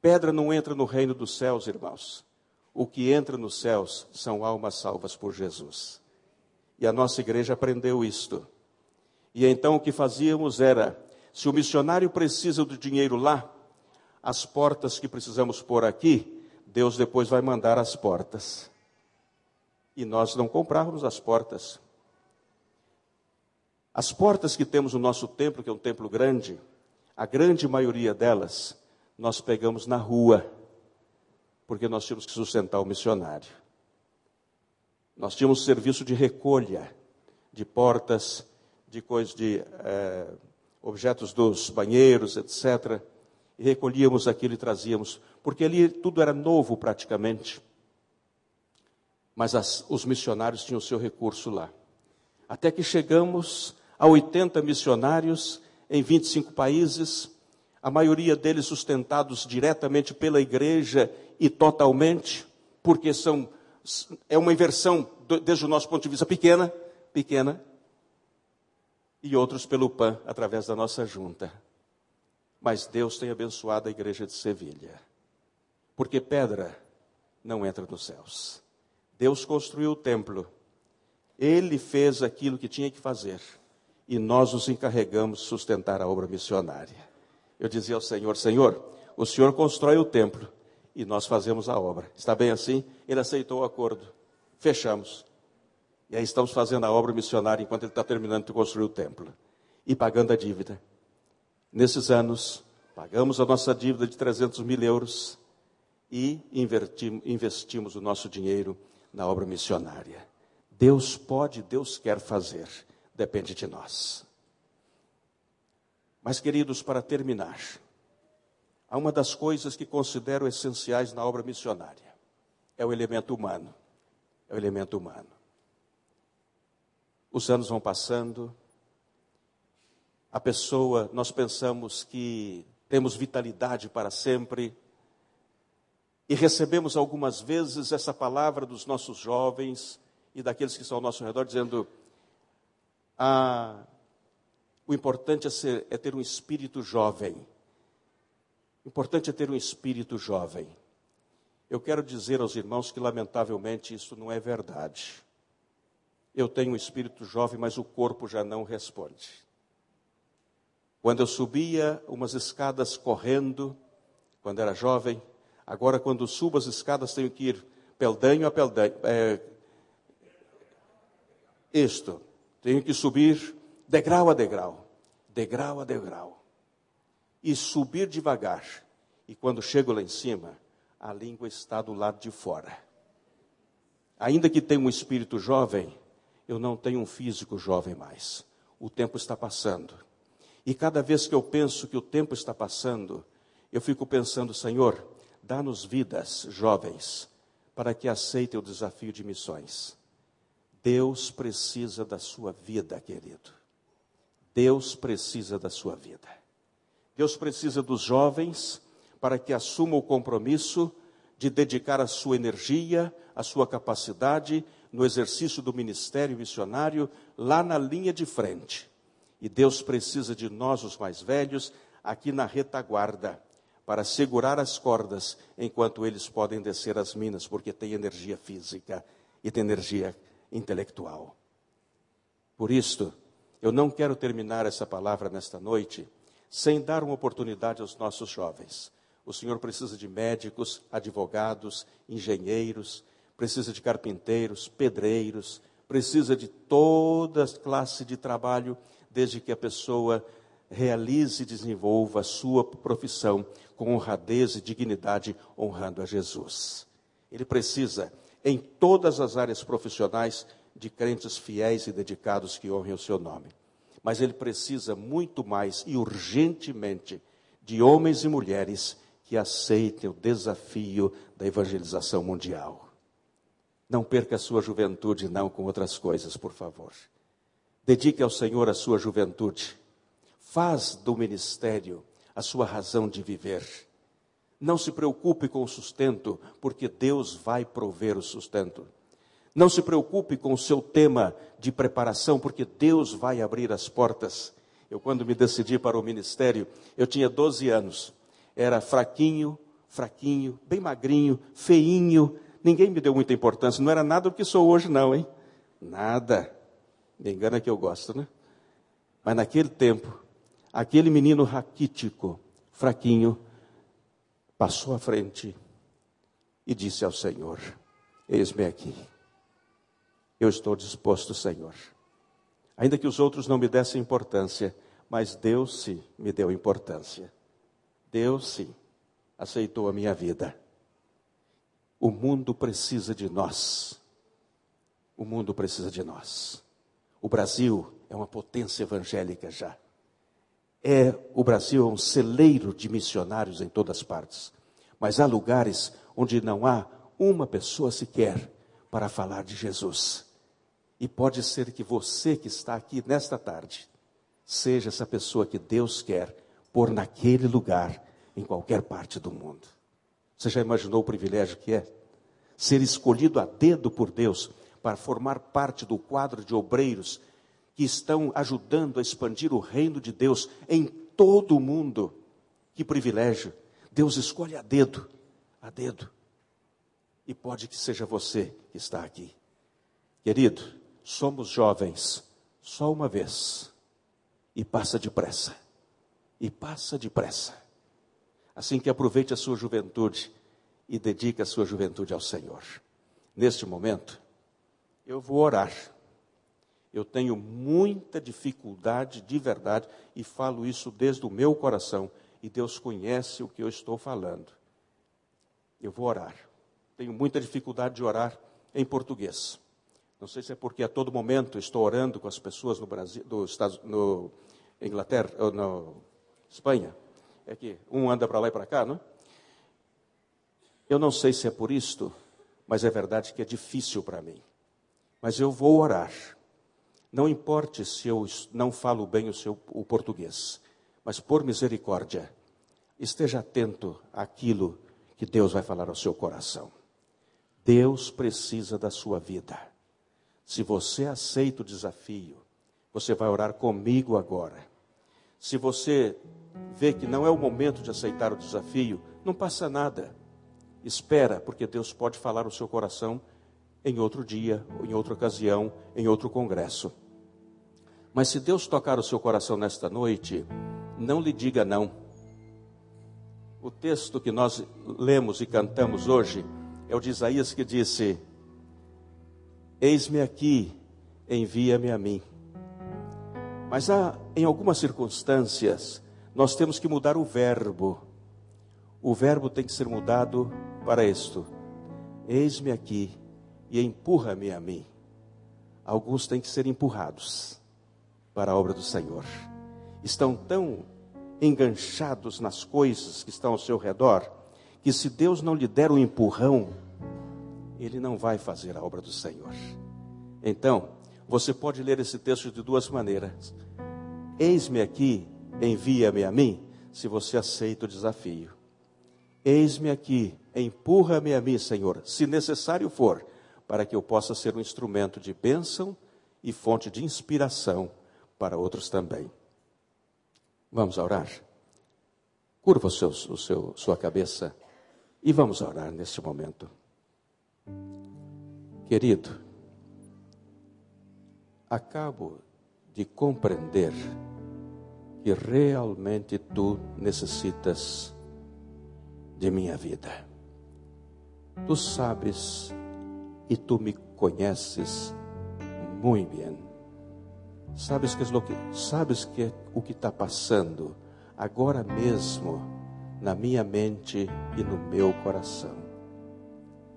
Pedra não entra no reino dos céus, irmãos o que entra nos céus são almas salvas por Jesus. E a nossa igreja aprendeu isto. E então o que fazíamos era, se o missionário precisa do dinheiro lá, as portas que precisamos pôr aqui, Deus depois vai mandar as portas. E nós não comprávamos as portas. As portas que temos no nosso templo, que é um templo grande, a grande maioria delas, nós pegamos na rua porque nós tínhamos que sustentar o missionário. Nós tínhamos serviço de recolha de portas, de coisas, de é, objetos dos banheiros, etc. E recolhíamos aquilo e trazíamos, porque ali tudo era novo praticamente. Mas as, os missionários tinham o seu recurso lá. Até que chegamos a 80 missionários em 25 países, a maioria deles sustentados diretamente pela igreja e totalmente, porque são, é uma inversão, desde o nosso ponto de vista, pequena, pequena, e outros pelo PAN, através da nossa junta. Mas Deus tem abençoado a igreja de Sevilha, porque pedra não entra nos céus. Deus construiu o templo, Ele fez aquilo que tinha que fazer, e nós nos encarregamos de sustentar a obra missionária. Eu dizia ao Senhor: Senhor, o Senhor constrói o templo, e nós fazemos a obra. Está bem assim? Ele aceitou o acordo. Fechamos. E aí estamos fazendo a obra missionária enquanto ele está terminando de construir o templo. e pagando a dívida. Nesses anos, pagamos a nossa dívida de 300 mil euros e investimos o nosso dinheiro na obra missionária. Deus pode, Deus quer fazer, depende de nós. Mas, queridos, para terminar, há uma das coisas que considero essenciais na obra missionária: é o elemento humano. É o elemento humano. Os anos vão passando, a pessoa, nós pensamos que temos vitalidade para sempre, e recebemos algumas vezes essa palavra dos nossos jovens e daqueles que estão ao nosso redor, dizendo: ah, o importante é, ser, é ter um espírito jovem. O importante é ter um espírito jovem. Eu quero dizer aos irmãos que, lamentavelmente, isso não é verdade. Eu tenho um espírito jovem, mas o corpo já não responde. Quando eu subia umas escadas correndo, quando era jovem, Agora, quando subo as escadas, tenho que ir peldanho a peldanho. É, isto, tenho que subir degrau a degrau, degrau a degrau. E subir devagar. E quando chego lá em cima, a língua está do lado de fora. Ainda que tenha um espírito jovem, eu não tenho um físico jovem mais. O tempo está passando. E cada vez que eu penso que o tempo está passando, eu fico pensando, Senhor, Dá-nos vidas jovens para que aceitem o desafio de missões. Deus precisa da sua vida, querido. Deus precisa da sua vida. Deus precisa dos jovens para que assumam o compromisso de dedicar a sua energia, a sua capacidade no exercício do ministério missionário lá na linha de frente. E Deus precisa de nós, os mais velhos, aqui na retaguarda, para segurar as cordas enquanto eles podem descer as minas, porque tem energia física e tem energia intelectual. Por isto, eu não quero terminar essa palavra nesta noite sem dar uma oportunidade aos nossos jovens. O Senhor precisa de médicos, advogados, engenheiros, precisa de carpinteiros, pedreiros, precisa de toda classe de trabalho, desde que a pessoa realize e desenvolva a sua profissão com honradez e dignidade, honrando a Jesus. Ele precisa, em todas as áreas profissionais, de crentes fiéis e dedicados que honrem o seu nome. Mas ele precisa muito mais e urgentemente de homens e mulheres que aceitem o desafio da evangelização mundial. Não perca a sua juventude, não com outras coisas, por favor. Dedique ao Senhor a sua juventude Faz do ministério a sua razão de viver. Não se preocupe com o sustento, porque Deus vai prover o sustento. Não se preocupe com o seu tema de preparação, porque Deus vai abrir as portas. Eu, quando me decidi para o ministério, eu tinha 12 anos. Era fraquinho, fraquinho, bem magrinho, feinho. Ninguém me deu muita importância. Não era nada o que sou hoje, não, hein? Nada. Me engana que eu gosto, né? Mas naquele tempo, aquele menino raquítico, fraquinho, passou à frente e disse ao Senhor: Eis-me aqui. Eu estou disposto, Senhor. Ainda que os outros não me dessem importância, mas Deus sim me deu importância. Deus sim aceitou a minha vida. O mundo precisa de nós. O mundo precisa de nós. O Brasil é uma potência evangélica já é o Brasil é um celeiro de missionários em todas partes. Mas há lugares onde não há uma pessoa sequer para falar de Jesus. E pode ser que você que está aqui nesta tarde seja essa pessoa que Deus quer pôr naquele lugar em qualquer parte do mundo. Você já imaginou o privilégio que é ser escolhido a dedo por Deus para formar parte do quadro de obreiros que estão ajudando a expandir o reino de Deus em todo o mundo. Que privilégio! Deus escolhe a dedo, a dedo. E pode que seja você que está aqui. Querido, somos jovens só uma vez. E passa depressa. E passa depressa. Assim que aproveite a sua juventude e dedique a sua juventude ao Senhor. Neste momento, eu vou orar Eu tenho muita dificuldade de verdade e falo isso desde o meu coração. E Deus conhece o que eu estou falando. Eu vou orar. Tenho muita dificuldade de orar em português. Não sei se é porque a todo momento estou orando com as pessoas no Brasil, do Estados, no Inglaterra, ou na Espanha. É que um anda para lá e para cá, não? Eu não sei se é por isto, mas é verdade que é difícil para mim. Mas eu vou orar. Não importe se eu não falo bem o, seu, o português, mas por misericórdia, esteja atento àquilo que Deus vai falar ao seu coração. Deus precisa da sua vida. Se você aceita o desafio, você vai orar comigo agora. Se você vê que não é o momento de aceitar o desafio, não passa nada. Espera, porque Deus pode falar o seu coração em outro dia, em outra ocasião, em outro congresso. Mas se Deus tocar o seu coração nesta noite, não lhe diga não. O texto que nós lemos e cantamos hoje é o de Isaías que disse: Eis-me aqui, envia-me a mim. Mas há, em algumas circunstâncias, nós temos que mudar o verbo. O verbo tem que ser mudado para isto: Eis-me aqui e empurra-me a mim. Alguns têm que ser empurrados para a obra do Senhor. Estão tão enganchados nas coisas que estão ao seu redor, que se Deus não lhe der um empurrão, ele não vai fazer a obra do Senhor. Então, você pode ler esse texto de duas maneiras. Eis-me aqui, envia-me a mim, se você aceita o desafio. Eis-me aqui, empurra-me a mim, Senhor, se necessário for, para que eu possa ser um instrumento de bênção e fonte de inspiração para outros também. Vamos orar? Curva o seu, o seu, sua cabeça e vamos orar neste momento. Querido, acabo de compreender que realmente tu necessitas de minha vida. Tu sabes e tu me conheces muito bem. Sabes que, sabes que o que está passando agora mesmo na minha mente e no meu coração.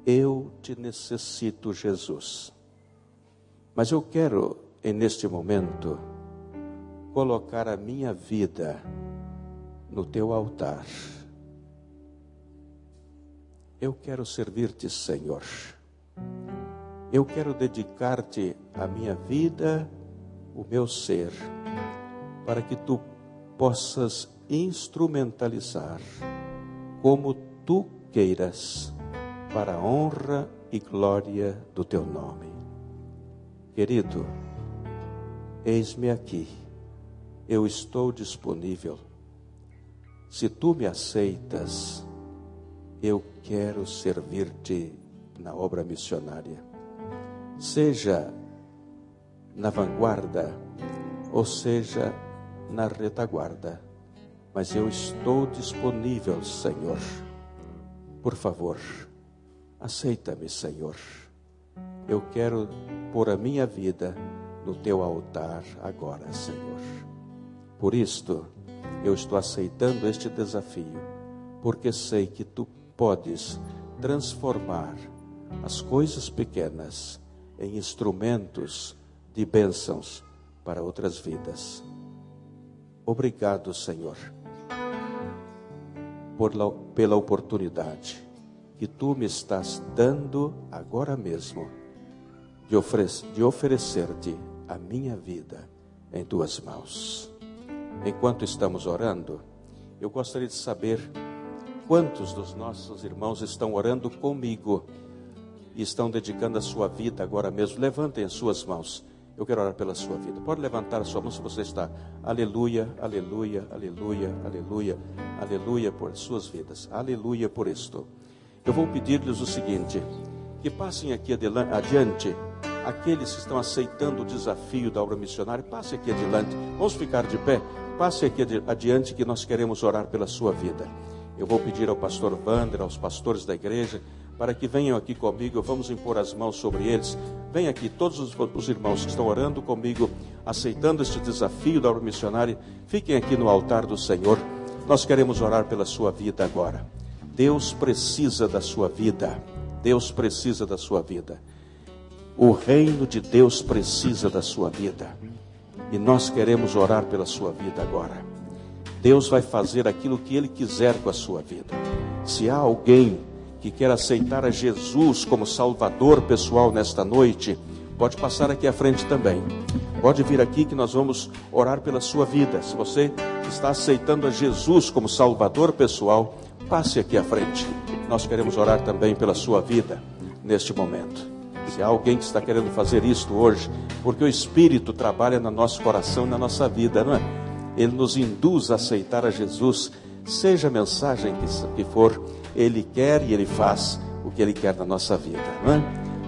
Eu te necessito, Jesus. Mas eu quero, neste momento, colocar a minha vida no teu altar. Eu quero servir-te, Senhor. Eu quero dedicar-te a minha vida, o meu ser, para que tu possas instrumentalizar como tu queiras para a honra e glória do teu nome. Querido, eis-me aqui, eu estou disponível. Se tu me aceitas, eu quero servir-te na obra missionária. Seja na vanguarda, ou seja na retaguarda, mas eu estou disponível, Senhor. Por favor, Aceita-me, Senhor. Eu quero pôr a minha vida no teu altar agora, Senhor. Por isto, eu estou aceitando este desafio, porque sei que tu podes transformar as coisas pequenas em instrumentos de bênçãos para outras vidas. Obrigado, Senhor, por, pela oportunidade que tu me estás dando agora mesmo de, de oferecer-te a minha vida em tuas mãos. Enquanto estamos orando, eu gostaria de saber quantos dos nossos irmãos estão orando comigo e estão dedicando a sua vida agora mesmo. Levantem as suas mãos. Eu quero orar pela sua vida. Pode levantar a sua mão se você está. Aleluia, aleluia, aleluia, aleluia, aleluia por suas vidas. Aleluia por isto. Eu vou pedir-lhes o seguinte: que passem aqui adiante aqueles que estão aceitando o desafio da obra missionária, passe aqui adiante. Vamos ficar de pé. Passe aqui adiante que nós queremos orar pela sua vida. Eu vou pedir ao pastor Wander, aos pastores da igreja, para que venham aqui comigo, vamos impor as mãos sobre eles. Vem aqui, todos os, os irmãos que estão orando comigo, aceitando este desafio da obra missionária, fiquem aqui no altar do Senhor. Nós queremos orar pela sua vida agora. Deus precisa da sua vida. Deus precisa da sua vida. O reino de Deus precisa da sua vida. E nós queremos orar pela sua vida agora. Deus vai fazer aquilo que Ele quiser com a sua vida. Se há alguém que quer aceitar a Jesus como Salvador pessoal nesta noite, pode passar aqui à frente também. Pode vir aqui que nós vamos orar pela sua vida. Se você está aceitando a Jesus como Salvador pessoal, passe aqui à frente. Nós queremos orar também pela sua vida neste momento. Se há alguém que está querendo fazer isto hoje, porque o Espírito trabalha no nosso coração e na nossa vida, não é? Ele nos induz a aceitar a Jesus, seja a mensagem que, for, Ele quer e Ele faz o que Ele quer na nossa vida, não é?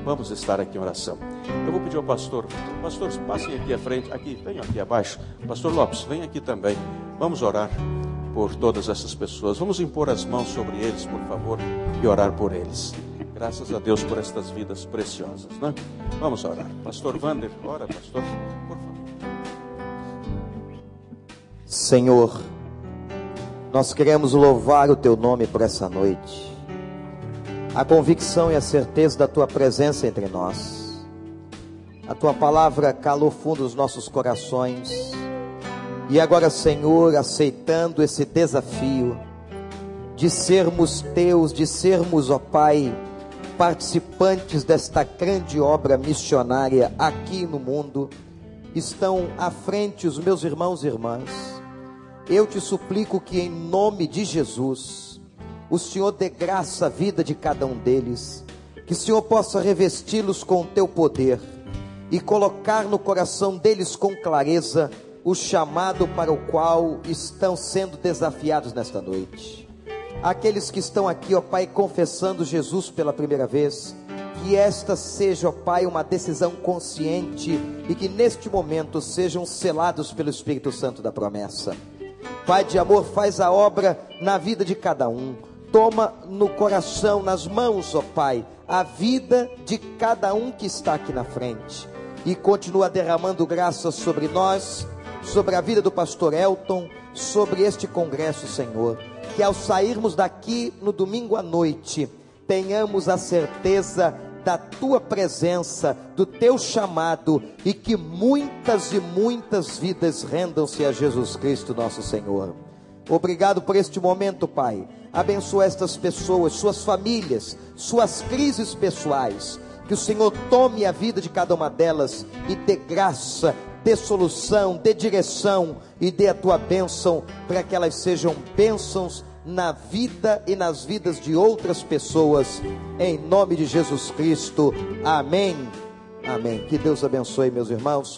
Vamos estar aqui em oração. Eu vou pedir ao pastor, pastores, passem aqui à frente, aqui, venham aqui abaixo. Pastor Lopes, vem aqui também. Vamos orar por todas essas pessoas. Vamos impor as mãos sobre eles, por favor, e orar por eles. Graças a Deus por estas vidas preciosas, né? Vamos orar. Pastor Wander, ora, pastor, por favor. Senhor, nós queremos louvar o teu nome por essa noite. A convicção e a certeza da tua presença entre nós. A tua palavra calou fundo os nossos corações. E agora, Senhor, aceitando esse desafio de sermos teus, de sermos, ó Pai, participantes desta grande obra missionária aqui no mundo, estão à frente os meus irmãos e irmãs. Eu te suplico que, em nome de Jesus, o Senhor dê graça à vida de cada um deles, que o Senhor possa revesti-los com o teu poder e colocar no coração deles com clareza o chamado para o qual estão sendo desafiados nesta noite aqueles que estão aqui, ó Pai, confessando Jesus pela primeira vez, que esta seja, ó Pai, uma decisão consciente e que neste momento sejam selados pelo Espírito Santo da promessa. Pai de amor, faz a obra na vida de cada um. Toma no coração, nas mãos, ó Pai, a vida de cada um que está aqui na frente. E continua derramando graças sobre nós, sobre a vida do pastor Elton, sobre este congresso, Senhor que ao sairmos daqui no domingo à noite, tenhamos a certeza da tua presença, do teu chamado e que muitas e muitas vidas rendam-se a Jesus Cristo, nosso Senhor. Obrigado por este momento, Pai. Abençoa estas pessoas, suas famílias, suas crises pessoais. Que o Senhor tome a vida de cada uma delas e dê graça, dê solução, dê direção e dê a tua bênção para que elas sejam bênçãos na vida e nas vidas de outras pessoas, em nome de Jesus Cristo. Amém. Amém. Que Deus abençoe, meus irmãos.